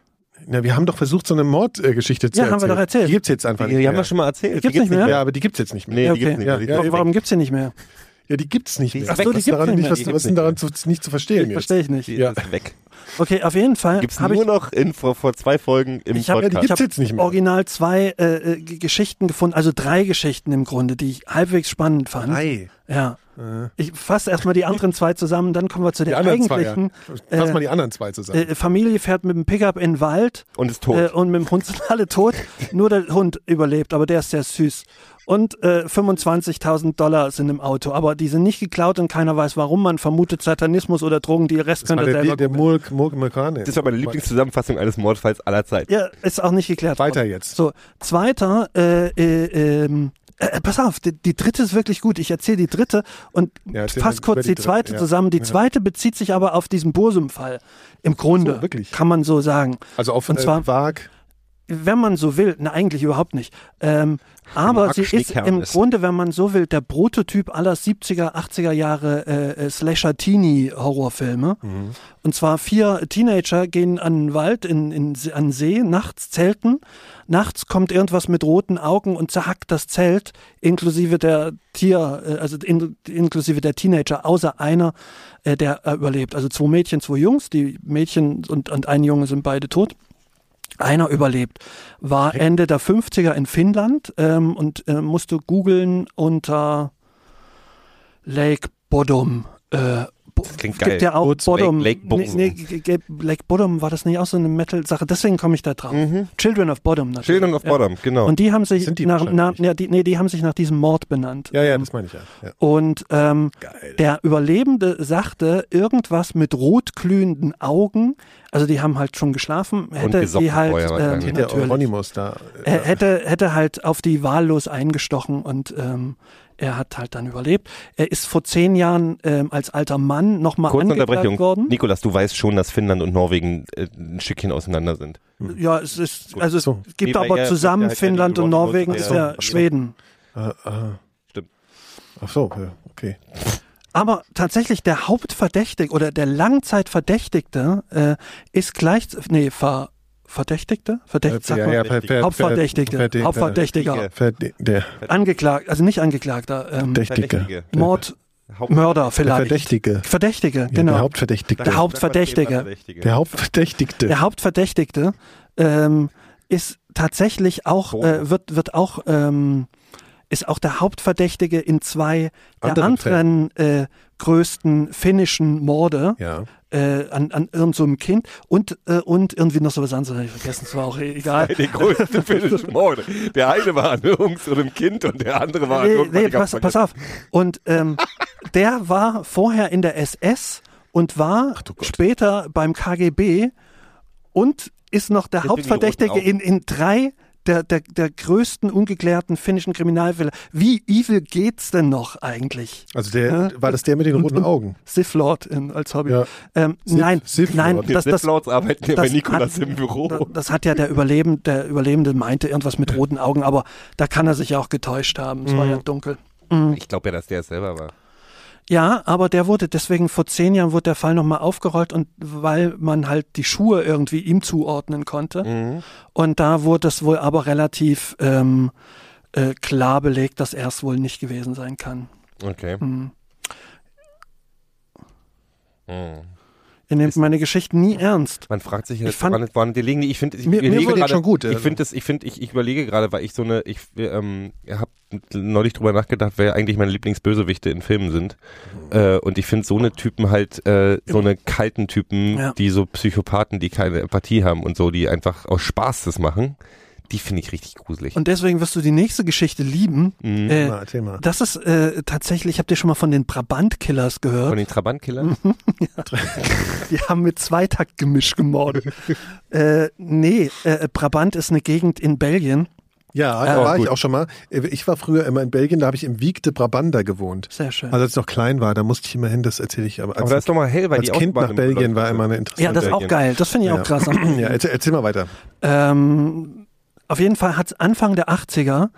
Na, wir haben doch versucht, so eine Mordgeschichte zu Ja, erzählen. haben wir doch erzählt. Die gibt's jetzt einfach Die, nicht die haben mehr. wir schon mal erzählt. Gibt's Die nicht mehr? ja, aber die gibt's jetzt nicht mehr. Nee, Ja, die gibt's okay. nicht Ja, mehr. Die ja, gibt's Warum gibt's die nicht mehr? Ja, die gibt's nicht mehr. Ach so, die was gibt's daran nicht mehr. was, Die was ist denn daran zu, nicht zu verstehen jetzt? Verstehe ich nicht. Die Ja. ist weg. Okay, auf jeden Fall Gibt's habe nur ich noch in, vor, vor zwei Folgen im Ich hab- ja, die Podcast. gibt's jetzt nicht mehr. original zwei äh, äh, Geschichten gefunden, also drei Geschichten im Grunde, die ich halbwegs spannend fand. Drei. Ja. Ich fasse erstmal die anderen zwei zusammen, dann kommen wir zu Die der anderen zwei, ja. eigentlichen. Fass äh, mal die anderen zwei zusammen. Äh, Familie fährt mit dem Pickup in den Wald und ist tot. äh, und mit dem Hund sind alle tot. <laughs> Nur der Hund überlebt, aber der ist sehr süß. Und äh, 25.000 Dollar sind im Auto, aber die sind nicht geklaut und keiner weiß warum. Man vermutet Satanismus oder Drogen, die Rest könnt ihr der, selber der Murk Murkane. das war meine Lieblingszusammenfassung eines Mordfalls aller Zeiten. Ja, ist auch nicht geklärt. worden. Weiter jetzt. So, zweiter, äh, äh, ähm, äh, pass auf, die, die dritte ist wirklich gut. Ich erzähle die dritte und Ja, fass kurz die, die zweite ja. zusammen. Die Ja. zweite bezieht sich aber auf diesen Bursum-Fall. Im Grunde, So, wirklich? kann man so sagen. Also auf Und äh, zwar- Wag. Wenn man so will, na eigentlich überhaupt nicht. Ähm, aber sie ist im ist- Grunde, wenn man so will, der Prototyp aller 70er, 80er Jahre äh, äh, Slasher-Teenie-Horrorfilme. Und zwar vier Teenager gehen an den Wald, in, in, an den See, nachts zelten. Nachts kommt irgendwas mit roten Augen und zerhackt das Zelt, inklusive der Tier, äh, also in, inklusive der Teenager, außer einer, äh, der äh, überlebt. Also zwei Mädchen, zwei Jungs. Die Mädchen und, und ein Junge sind beide tot. Einer überlebt. War Ende der 50er in Finnland ähm, und äh, musste googeln unter Lake Bodom. Äh, Das klingt gibt geil. ja auch Woods, Bodom. Lake- Lake nee, Bodom. nee, Lake Bodom war das nicht auch so eine Metal-Sache? Deswegen komme ich da drauf. Children of Bodom natürlich. Mhm. Children of ja. Bottom, genau. Und die haben sich die nach, nach ja, die, nee, die haben sich nach diesem Mord benannt. Ja, ja, das meine ich ja. ja. Und ähm, Geil. der Überlebende sagte irgendwas mit rotglühenden Augen. Also die haben halt schon geschlafen. Hätte die halt ähm. Der natürlich, da. äh, hätte hätte halt auf die wahllos eingestochen und ähm, er hat halt dann überlebt. Er ist vor zehn Jahren ähm, als alter Mann nochmal angeklagt Unterbrechung. worden. Nikolas, du weißt schon, dass Finnland und Norwegen äh, ein Stückchen auseinander sind. Ja, es ist also So. es gibt Nee, aber er- zusammen ja Finnland und Norwegen ist ja so. Schweden. Äh, äh. Stimmt. Ach so, ja, okay. Aber tatsächlich der Hauptverdächtige oder der Langzeitverdächtigte äh, ist gleich, nee, Ver, Verdächtigte? Verdächtig, sag ja, ja, ver, ver, Hauptverdächtige, ver, ver, Hauptverdächtiger, ver, der angeklagt, also nicht Angeklagter, ähm, Verdächtige. Mord, Mörder Der vielleicht. Verdächtige. Verdächtige, Ja, genau. Der Hauptverdächtigte. Der Hauptverdächtige. Verdächtige. Der Hauptverdächtigte. Der Hauptverdächtigte ähm, ist tatsächlich auch, äh, wird, wird auch, ähm, ist auch der Hauptverdächtige in zwei der Anderen anderen äh, größten finnischen Morde. ja. Äh, an, an irgendeinem so einem Kind und, äh, und irgendwie noch so was anderes, hab ich vergessen, es war auch egal. Der größte <laughs> finnischen Morde. Der eine war an irgend so einem Kind und der andere war an Nee, irgendwann, nee, pass, pass auf. Und ähm, der war vorher in der SS und war später beim KGB und ist noch der die Hauptverdächtige in, in drei der, der, der größten ungeklärten finnischen Kriminalfälle. Wie evil geht's denn noch eigentlich? Also der, Ja. war das der mit den Und- roten und- Augen? Sith Lord in, als Hobby. Ja. Ähm, Sith- nein, Sith nein, Lord. Das, das, Sith-Lords arbeiten ja bei das Nikolas im Büro. Da- Das hat ja der Überlebende, der Überlebende meinte irgendwas mit roten Augen, aber da kann er sich ja auch getäuscht haben. Es war ja dunkel. Ich glaube ja, dass der es selber war. Ja, aber der wurde deswegen vor zehn Jahren wurde der Fall nochmal aufgerollt und weil man halt die Schuhe irgendwie ihm zuordnen konnte. Mhm. Und da wurde es wohl aber relativ ähm, äh, klar belegt, dass er es wohl nicht gewesen sein kann. Okay. Mhm. Mhm. Ihr nehmt meine Geschichten nie ernst. Man fragt sich Ich jetzt, fand- wann, wann die liegen. Ich finde, ich, Mir- mir überlege die gerade- schon gut, Ich also. finde das, ich finde, ich, ich überlege gerade, weil ich so eine, ich ähm, habe neulich drüber nachgedacht, wer eigentlich meine Lieblingsbösewichte in Filmen sind. Äh, und ich finde so eine Typen halt, äh, so eine kalten Typen, Ja. die so Psychopathen, die keine Empathie haben und so, die einfach aus Spaß das machen, die finde ich richtig gruselig. Und deswegen wirst du die nächste Geschichte lieben. Mhm. Äh, Na, erzähl mal. das ist äh, tatsächlich, habt ihr schon mal von den Brabant-Killers gehört? Von den Trabantkillern? <laughs> Die haben mit Zweitaktgemisch gemordet. <laughs> äh, nee, äh, Brabant ist eine Gegend in Belgien. Ja, da war gut. ich auch schon mal. Ich war früher immer in Belgien, da habe ich im Wiegde Brabanda gewohnt. Sehr schön. Also als ich noch klein war, da musste ich immer hin, das erzähle ich aber als, Aber da ist doch mal hell, weil als die Kind nach Belgien war immer eine interessante ja, das ist auch Belgien. geil. Das finde ich Ja. auch krass. <clears throat> Ja, erzähl, erzähl mal weiter. Ähm, auf jeden Fall hat es Anfang der 80er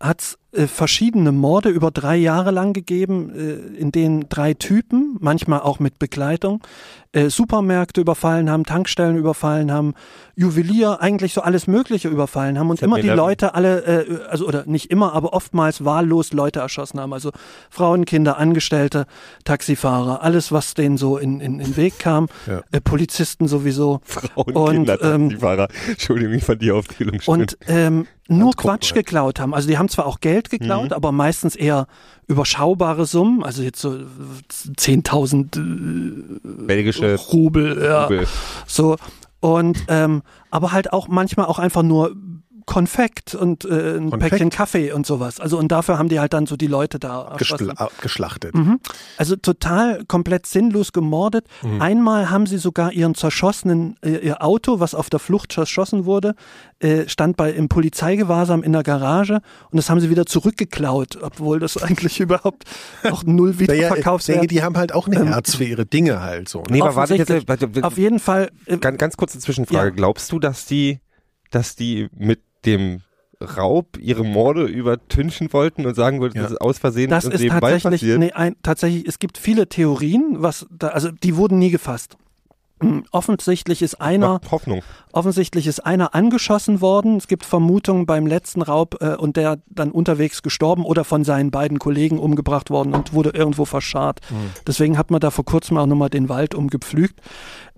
hat's, verschiedene Morde über drei Jahre lang gegeben, äh, in denen drei Typen, manchmal auch mit Begleitung, äh, Supermärkte überfallen haben, Tankstellen überfallen haben, Juwelier, eigentlich so alles Mögliche überfallen haben und immer die 7-Eleven. Leute alle, äh, also oder nicht immer, aber oftmals wahllos Leute erschossen haben. Also Frauen, Kinder, Angestellte, Taxifahrer, alles, was denen so in, in, in den Weg kam, Ja. äh, Polizisten sowieso. Frauen, Und, Kinder, ähm, Taxifahrer. Entschuldigung, ich fand die Aufzählung schön. und ähm, nur Quatsch geklaut haben. Also die haben zwar auch Geld geklaut, aber meistens eher überschaubare Summen, also jetzt so äh, 10.000 äh, Belgische Rubel, ja, Rubel. so. Und ähm, aber halt auch manchmal auch einfach nur Konfekt und äh, ein Konfekt? Päckchen Kaffee und sowas. Also und dafür haben die halt dann so die Leute da. Geschla geschlachtet. Mhm. Also total komplett sinnlos gemordet. Mhm. Einmal haben sie sogar ihren zerschossenen, äh, ihr Auto, was auf der Flucht zerschossen wurde, äh, stand bei im Polizeigewahrsam in der Garage und das haben sie wieder zurückgeklaut, obwohl das <laughs> eigentlich überhaupt auch null Naja, ich Wiederverkaufswert. denke, die haben halt auch ein Herz für ihre Dinge halt so. Ne? Nee, aber warte jetzt, Offensichtlich. warte, warte, Auf jeden Fall. Äh, ganz, ganz kurze Zwischenfrage. Ja. Glaubst du, dass die dass die mit dem Raub ihre Morde übertünchen wollten und sagen wollten, Ja. das ist aus Versehen Das ist nebenbei tatsächlich, passiert. nee, ein, tatsächlich, es gibt viele Theorien, was da, also die wurden nie gefasst. Hm, Offensichtlich ist einer, Macht Hoffnung. offensichtlich ist einer angeschossen worden. Es gibt Vermutungen beim letzten Raub äh, und der dann unterwegs gestorben oder von seinen beiden Kollegen umgebracht worden und wurde irgendwo verscharrt. Hm. Deswegen hat man da vor kurzem auch nochmal den Wald umgepflügt.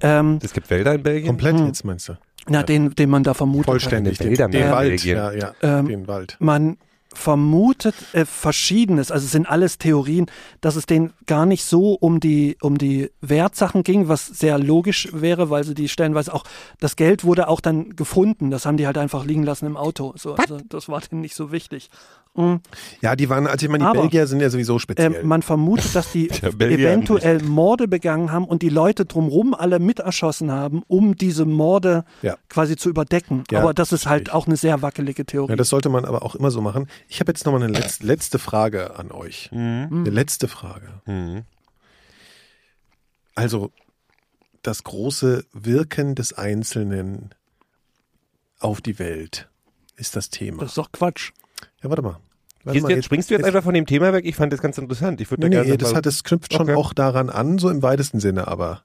Ähm, Es gibt Wälder in Belgien. Komplett Hm. jetzt meinst du? Na, den, den man da vermutet hat. Vollständig. Den, Wälder den mehr in Wald. Ja, ja. Ähm, den Wald. Man vermutet äh, Verschiedenes, also es sind alles Theorien, dass es denen gar nicht so um die, um die Wertsachen ging, was sehr logisch wäre, weil sie die stellenweise auch, das Geld wurde auch dann gefunden, das haben die halt einfach liegen lassen im Auto. So, also das war denen nicht so wichtig. Mhm. Ja, die waren, also ich meine, die Aber, Belgier sind ja sowieso speziell. Ähm, man vermutet, dass die <laughs> eventuell Morde begangen haben und die Leute drumherum alle mit erschossen haben, um diese Morde Ja. quasi zu überdecken. Ja, Aber das ist halt auch eine sehr wackelige Theorie. ja, das sollte man aber auch immer so machen. Ich habe jetzt nochmal eine letz letzte Frage an euch. Mhm. Eine letzte Frage. Mhm. Also das große Wirken des Einzelnen auf die Welt ist das Thema. das ist doch Quatsch. ja, warte mal. Warte Jetzt, mal, jetzt springst du jetzt einfach von dem Thema weg? Ich fand das ganz interessant. Ich würde Nee, da nee, gerne das, mal- hat, das knüpft schon Okay. auch daran an, so im weitesten Sinne, aber.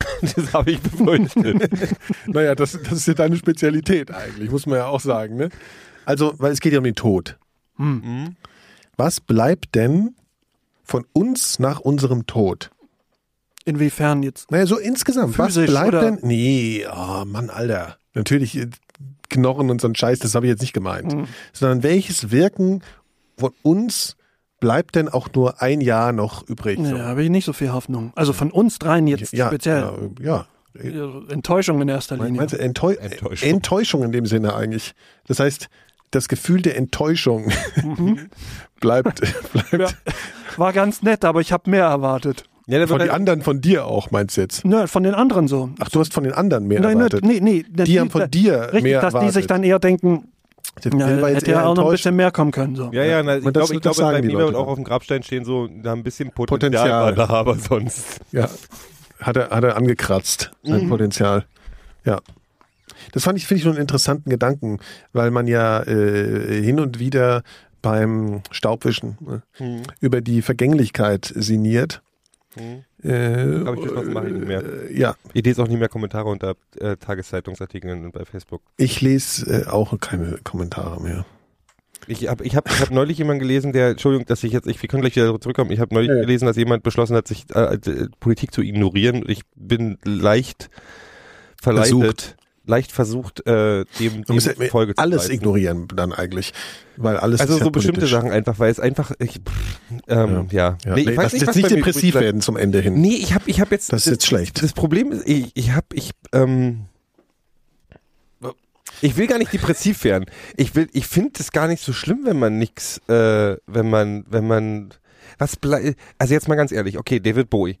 <laughs> das habe ich befürchtet. <laughs> Naja, das, das ist ja deine Spezialität eigentlich, muss man ja auch sagen. Ne? Also, weil es geht ja um den Tod. Mhm. Was bleibt denn von uns nach unserem Tod? Inwiefern jetzt? Naja, so insgesamt. Was Physisch bleibt oder- denn? Nee, oh Mann, Alter. Natürlich äh, Knochen und so ein Scheiß, das habe ich jetzt nicht gemeint. Mhm. Sondern welches Wirken von uns bleibt denn auch nur ein Jahr noch übrig? Nee, So. da habe ich nicht so viel Hoffnung. Also von uns dreien jetzt ja, speziell. Ja, ja. Ja, Enttäuschung in erster Linie. Meinst du Enttäu Enttäuschung. Enttäuschung. in dem Sinne eigentlich. Das heißt, das Gefühl der Enttäuschung <laughs> bleibt, <laughs> bleibt Ja. War ganz nett, aber ich habe mehr erwartet. Ja, von den anderen von dir auch, meinst du jetzt? Nö, von den anderen so. Ach, du hast von den anderen mehr Nein, erwartet. nee, nee, Die haben von dir Richtig, mehr dass erwartet. die sich dann eher denken, Der ja, war hätte ja auch noch ein bisschen mehr kommen können. So. ja, ja, na, ich Und glaube, ich glaube, sagen bei die mir Leute wird auch auf dem Grabstein stehen so, da ein bisschen Potenzial, Potenzial. war da, aber sonst. Ja, hat er, hat er angekratzt, sein Potenzial. Ja. Das fand ich, finde ich, nur einen interessanten Gedanken, weil man ja äh, hin und wieder beim Staubwischen ne, Mhm. über die Vergänglichkeit sinniert. Mhm. Äh, Hab ich beschlossen, mache ich nicht mehr. äh, Ja, Ich lese auch nicht mehr Kommentare unter äh, Tageszeitungsartikeln bei Facebook. ich lese äh, auch keine Kommentare mehr. Ich habe ich hab, ich hab neulich jemanden gelesen, der, Entschuldigung, dass ich jetzt, ich, wir können gleich wieder zurückkommen, ich habe neulich Ja, ja. gelesen, dass jemand beschlossen hat, sich äh, äh, Politik zu ignorieren. Ich bin leicht verleitet, Versucht. Leicht versucht, äh, dem, dem ja Folge zu alles leisten. ignorieren dann eigentlich, weil alles Also ist ja so bestimmte politisch. Sachen einfach, weil es einfach, ich, pff, ähm, ja. Ja, Nee, nee, ich weiß nicht, jetzt was nicht depressiv werden zum Ende hin. Nee, ich habe ich hab jetzt. Das ist jetzt schlecht. Das Problem ist, ich, ich habe, ich, ähm, ich will gar nicht depressiv werden. Ich will, ich finde es gar nicht so schlimm, wenn man nix, äh, wenn man, wenn man, was bleibt, also jetzt mal ganz ehrlich, okay, David Bowie.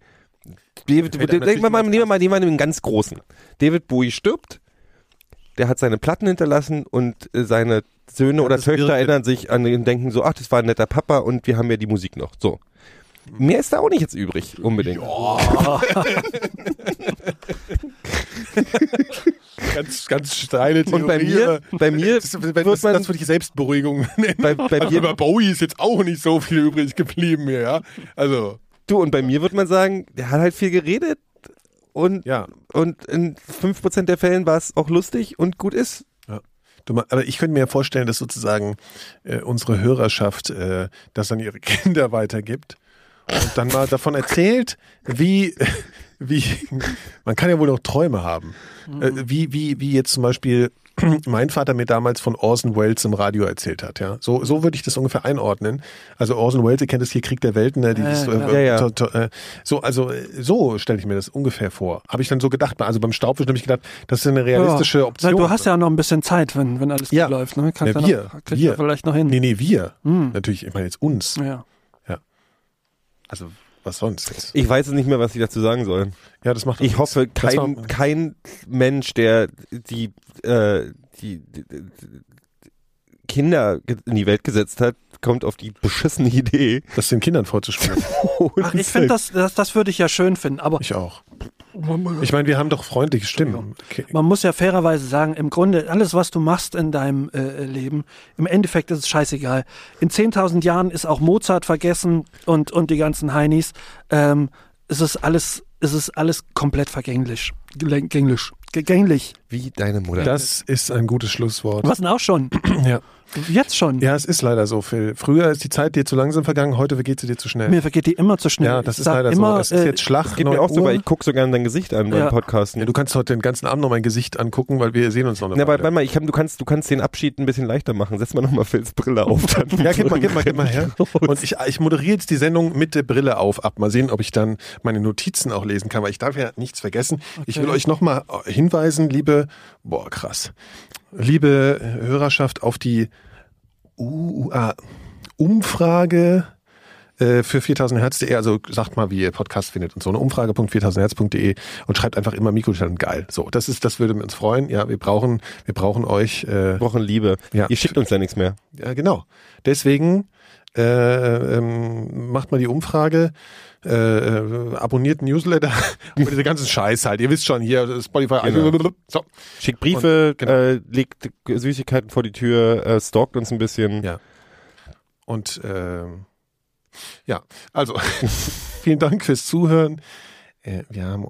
David, wir mal, natürlich nehmen wir mal, nehmen wir mal einen ganz großen. David Bowie stirbt, der hat seine Platten hinterlassen und äh, seine Söhne Ja, oder Töchter wirkt- erinnern sich an ihn und denken so, ach, das war ein netter Papa und wir haben ja die Musik noch. So. Mehr ist da auch nicht jetzt übrig, unbedingt. <laughs> Ganz, ganz steile Theorie. Und bei mir, bei mir Das, wird das, man, das würde ich Selbstberuhigung <laughs> nennen. bei, bei Also mir, über Bowie ist jetzt auch nicht so viel übrig geblieben hier, ja. Also, du und bei mir wird man sagen, der hat halt viel geredet und, ja. und in 5% der Fällen war es auch lustig und gut ist. Du, ma- aber ich könnte mir ja vorstellen, dass sozusagen äh, unsere Hörerschaft äh, das an ihre <laughs> Kinder weitergibt und dann mal davon erzählt, wie, <laughs> wie man kann ja wohl noch Träume haben. Äh, wie, wie, wie jetzt zum Beispiel <clears throat> mein Vater mir damals von Orson Welles im Radio erzählt hat, ja. So, so würde ich das ungefähr einordnen. Also Orson Welles, ihr kennt es hier, Krieg der Welten, ne? Dieses, Ja, ja, äh, ja. to- to- äh, so, also äh, so stelle ich mir das ungefähr vor. Habe ich dann so gedacht, also beim Staubwischen habe ich gedacht, das ist eine realistische Ja. Option. Na, du hast ja noch ein bisschen Zeit, wenn, wenn alles Ja. gut läuft. Ne? Kannst Ja, ja wir, noch, wir. ja vielleicht noch hin. Nee, nee, wir. Hm. Natürlich, ich meine jetzt uns. Ja. Also, was sonst jetzt? Ich weiß es nicht mehr, was ich dazu sagen soll. Ja, das macht Ich hoffe, Das kein, kein Mensch, der die, äh, die, die, die Kinder in die Welt gesetzt hat, kommt auf die beschissene Idee. das den Kindern vorzuspielen. <laughs> Ach, ich finde, das, das, das würde ich ja schön finden. Aber ich auch. Ich meine, wir haben doch freundliche Stimmen. Okay. Man muss ja fairerweise sagen, im Grunde, alles, was du machst in deinem äh, Leben, im Endeffekt ist es scheißegal. In 10.000 Jahren ist auch Mozart vergessen und, und die ganzen Heinis. Ähm, es ist alles, es ist alles komplett vergänglich. Gänglich. Gänglich. Wie deine Mutter. Das ist ein gutes Schlusswort. Was denn auch schon? Ja. Jetzt schon. ja, es ist leider so, Phil. Früher ist die Zeit dir zu langsam vergangen, heute vergeht sie dir zu schnell. Mir vergeht die immer zu schnell. ja, das Ich ist leider immer, so. Es ist äh, jetzt Schlag, Das geht mir 9 auch so, weil ich gucke so gerne dein Gesicht an beim Ja. Podcasten. Ja, du kannst heute den ganzen Abend noch mein Gesicht angucken, weil wir sehen uns noch Ja, aber warte mal, ich hab, du, kannst, du kannst den Abschied ein bisschen leichter machen. Setz mal nochmal Phils Brille auf. Dann Ja, gib mal, gib mal, gib mal her. <laughs> Und ich, ich moderiere jetzt die Sendung mit der Brille auf ab. Mal sehen, ob ich dann meine Notizen auch lesen kann, weil ich darf ja nichts vergessen. Ich will euch nochmal hinweisen, liebe, boah, krass, liebe Hörerschaft, auf die UA Umfrage äh, für 4000 Hertz.de, also sagt mal, wie ihr Podcast findet und so, eine Umfrage.4000herz.de und schreibt einfach immer Mikrostand geil. So, das ist, das würde uns freuen. Ja, wir brauchen, wir brauchen euch, äh, Wir brauchen Liebe. Ja. Ihr schickt uns ja nichts mehr. ja, genau. Deswegen äh, ähm, macht mal die Umfrage, äh, äh, abonniert Newsletter <laughs> diese ganzen Scheiß halt. Ihr wisst schon, hier Spotify. Genau. So, Schickt Briefe, Und- genau. äh, legt Süßigkeiten vor die Tür, äh, stalkt uns ein bisschen. Ja. und ähm, ja, also <laughs> vielen Dank fürs Zuhören. Äh, wir haben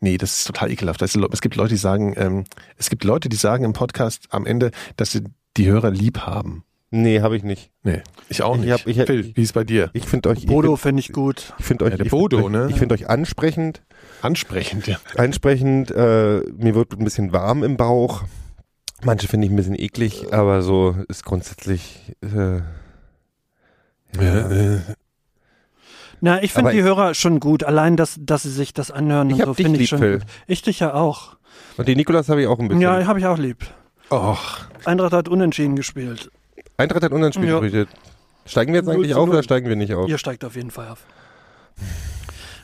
Nee, das ist total ekelhaft. Das es gibt Leute, die sagen, ähm, es gibt Leute, die sagen im Podcast am Ende, dass sie die Hörer lieb haben. Nee, habe ich nicht. Nee, ich auch Ich nicht. hab- ich- Phil, wie ist bei dir? Ich finde euch, Bodo finde ich gut. ich finde euch, Ja, der ich find Bodo, euch, ne? Ich finde euch ansprechend, Ansprechend, ja. ansprechend. Äh, mir wird ein bisschen warm im Bauch. Manche finde ich ein bisschen eklig, aber so ist grundsätzlich. Äh, ja. Äh, Na, ich finde die ich- Hörer schon gut. Allein, dass, dass sie sich das anhören Ich und so finde lieb, ich schon Phil. gut. Ich dich ja auch. Und den Nikolas habe ich auch ein bisschen. Ja, habe ich auch lieb. Och, Eintracht hat unentschieden gespielt. Eintracht hat unseren Spiel Ja. Steigen wir jetzt eigentlich auf oder steigen wir nicht auf? Ihr steigt auf jeden Fall auf.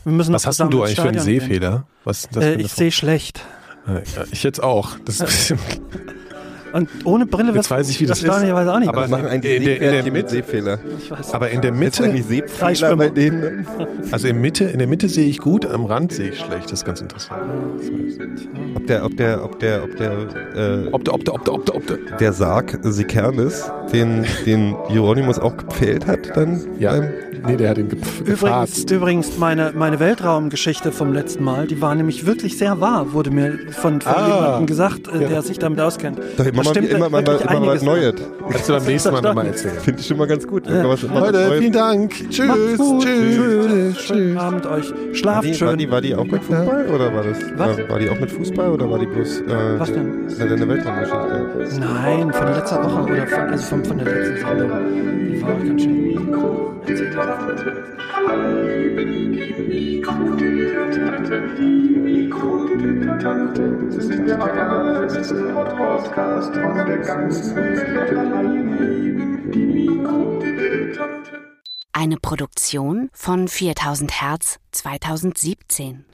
Wir müssen was hast denn du eigentlich für einen. Sehfehler? Was Äh, ich sehe schlecht. Ja, ich jetzt auch. Das ist ein bisschen, Und ohne Brille Jetzt weiß ich, wie das ist. erstaunlicherweise auch nicht. Aber machen eigentlich in der- in der Mitte- aber in der Ist Mitte, eigentlich bei denen? also in Mitte, in der Mitte sehe ich gut, am Rand sehe ich schlecht. Das ist ganz interessant. Ob der, ob der, ob der, ob der, äh, Ob der, ob der, ob der, ob der, ob der. der Sarg Sikernis, den, den Hieronymus auch gepfählt hat, dann? Ja, Ähm, nee, der hat ihn gef Übrigens, übrigens meine, meine Weltraumgeschichte vom letzten Mal, die war nämlich wirklich sehr wahr, wurde mir von, von Ah. jemandem gesagt, äh, Ja. der sich damit auskennt. Da mal, stimmt immer, mal, wirklich immer mal was Neues. Kannst du beim nächsten Mal nochmal erzählen. Finde ich schon mal ganz gut. Immer immer was Leute, vielen Dank. Tschüss. Gut. Tschüss. Schönen Abend euch. Schlaft die, war, schön. die, war die auch mit Fußball oder war das? Was? War, war die auch mit Fußball oder war die bloß äh, Was denn? eine, eine Weltraumgeschichte? Nein, von letzter Woche oder von, also von, von der letzten Sendung. Die war auch ganz schön gut. Erzählt Das ist der allerletzte Podcast Eine Produktion von 4000 Hertz 2017.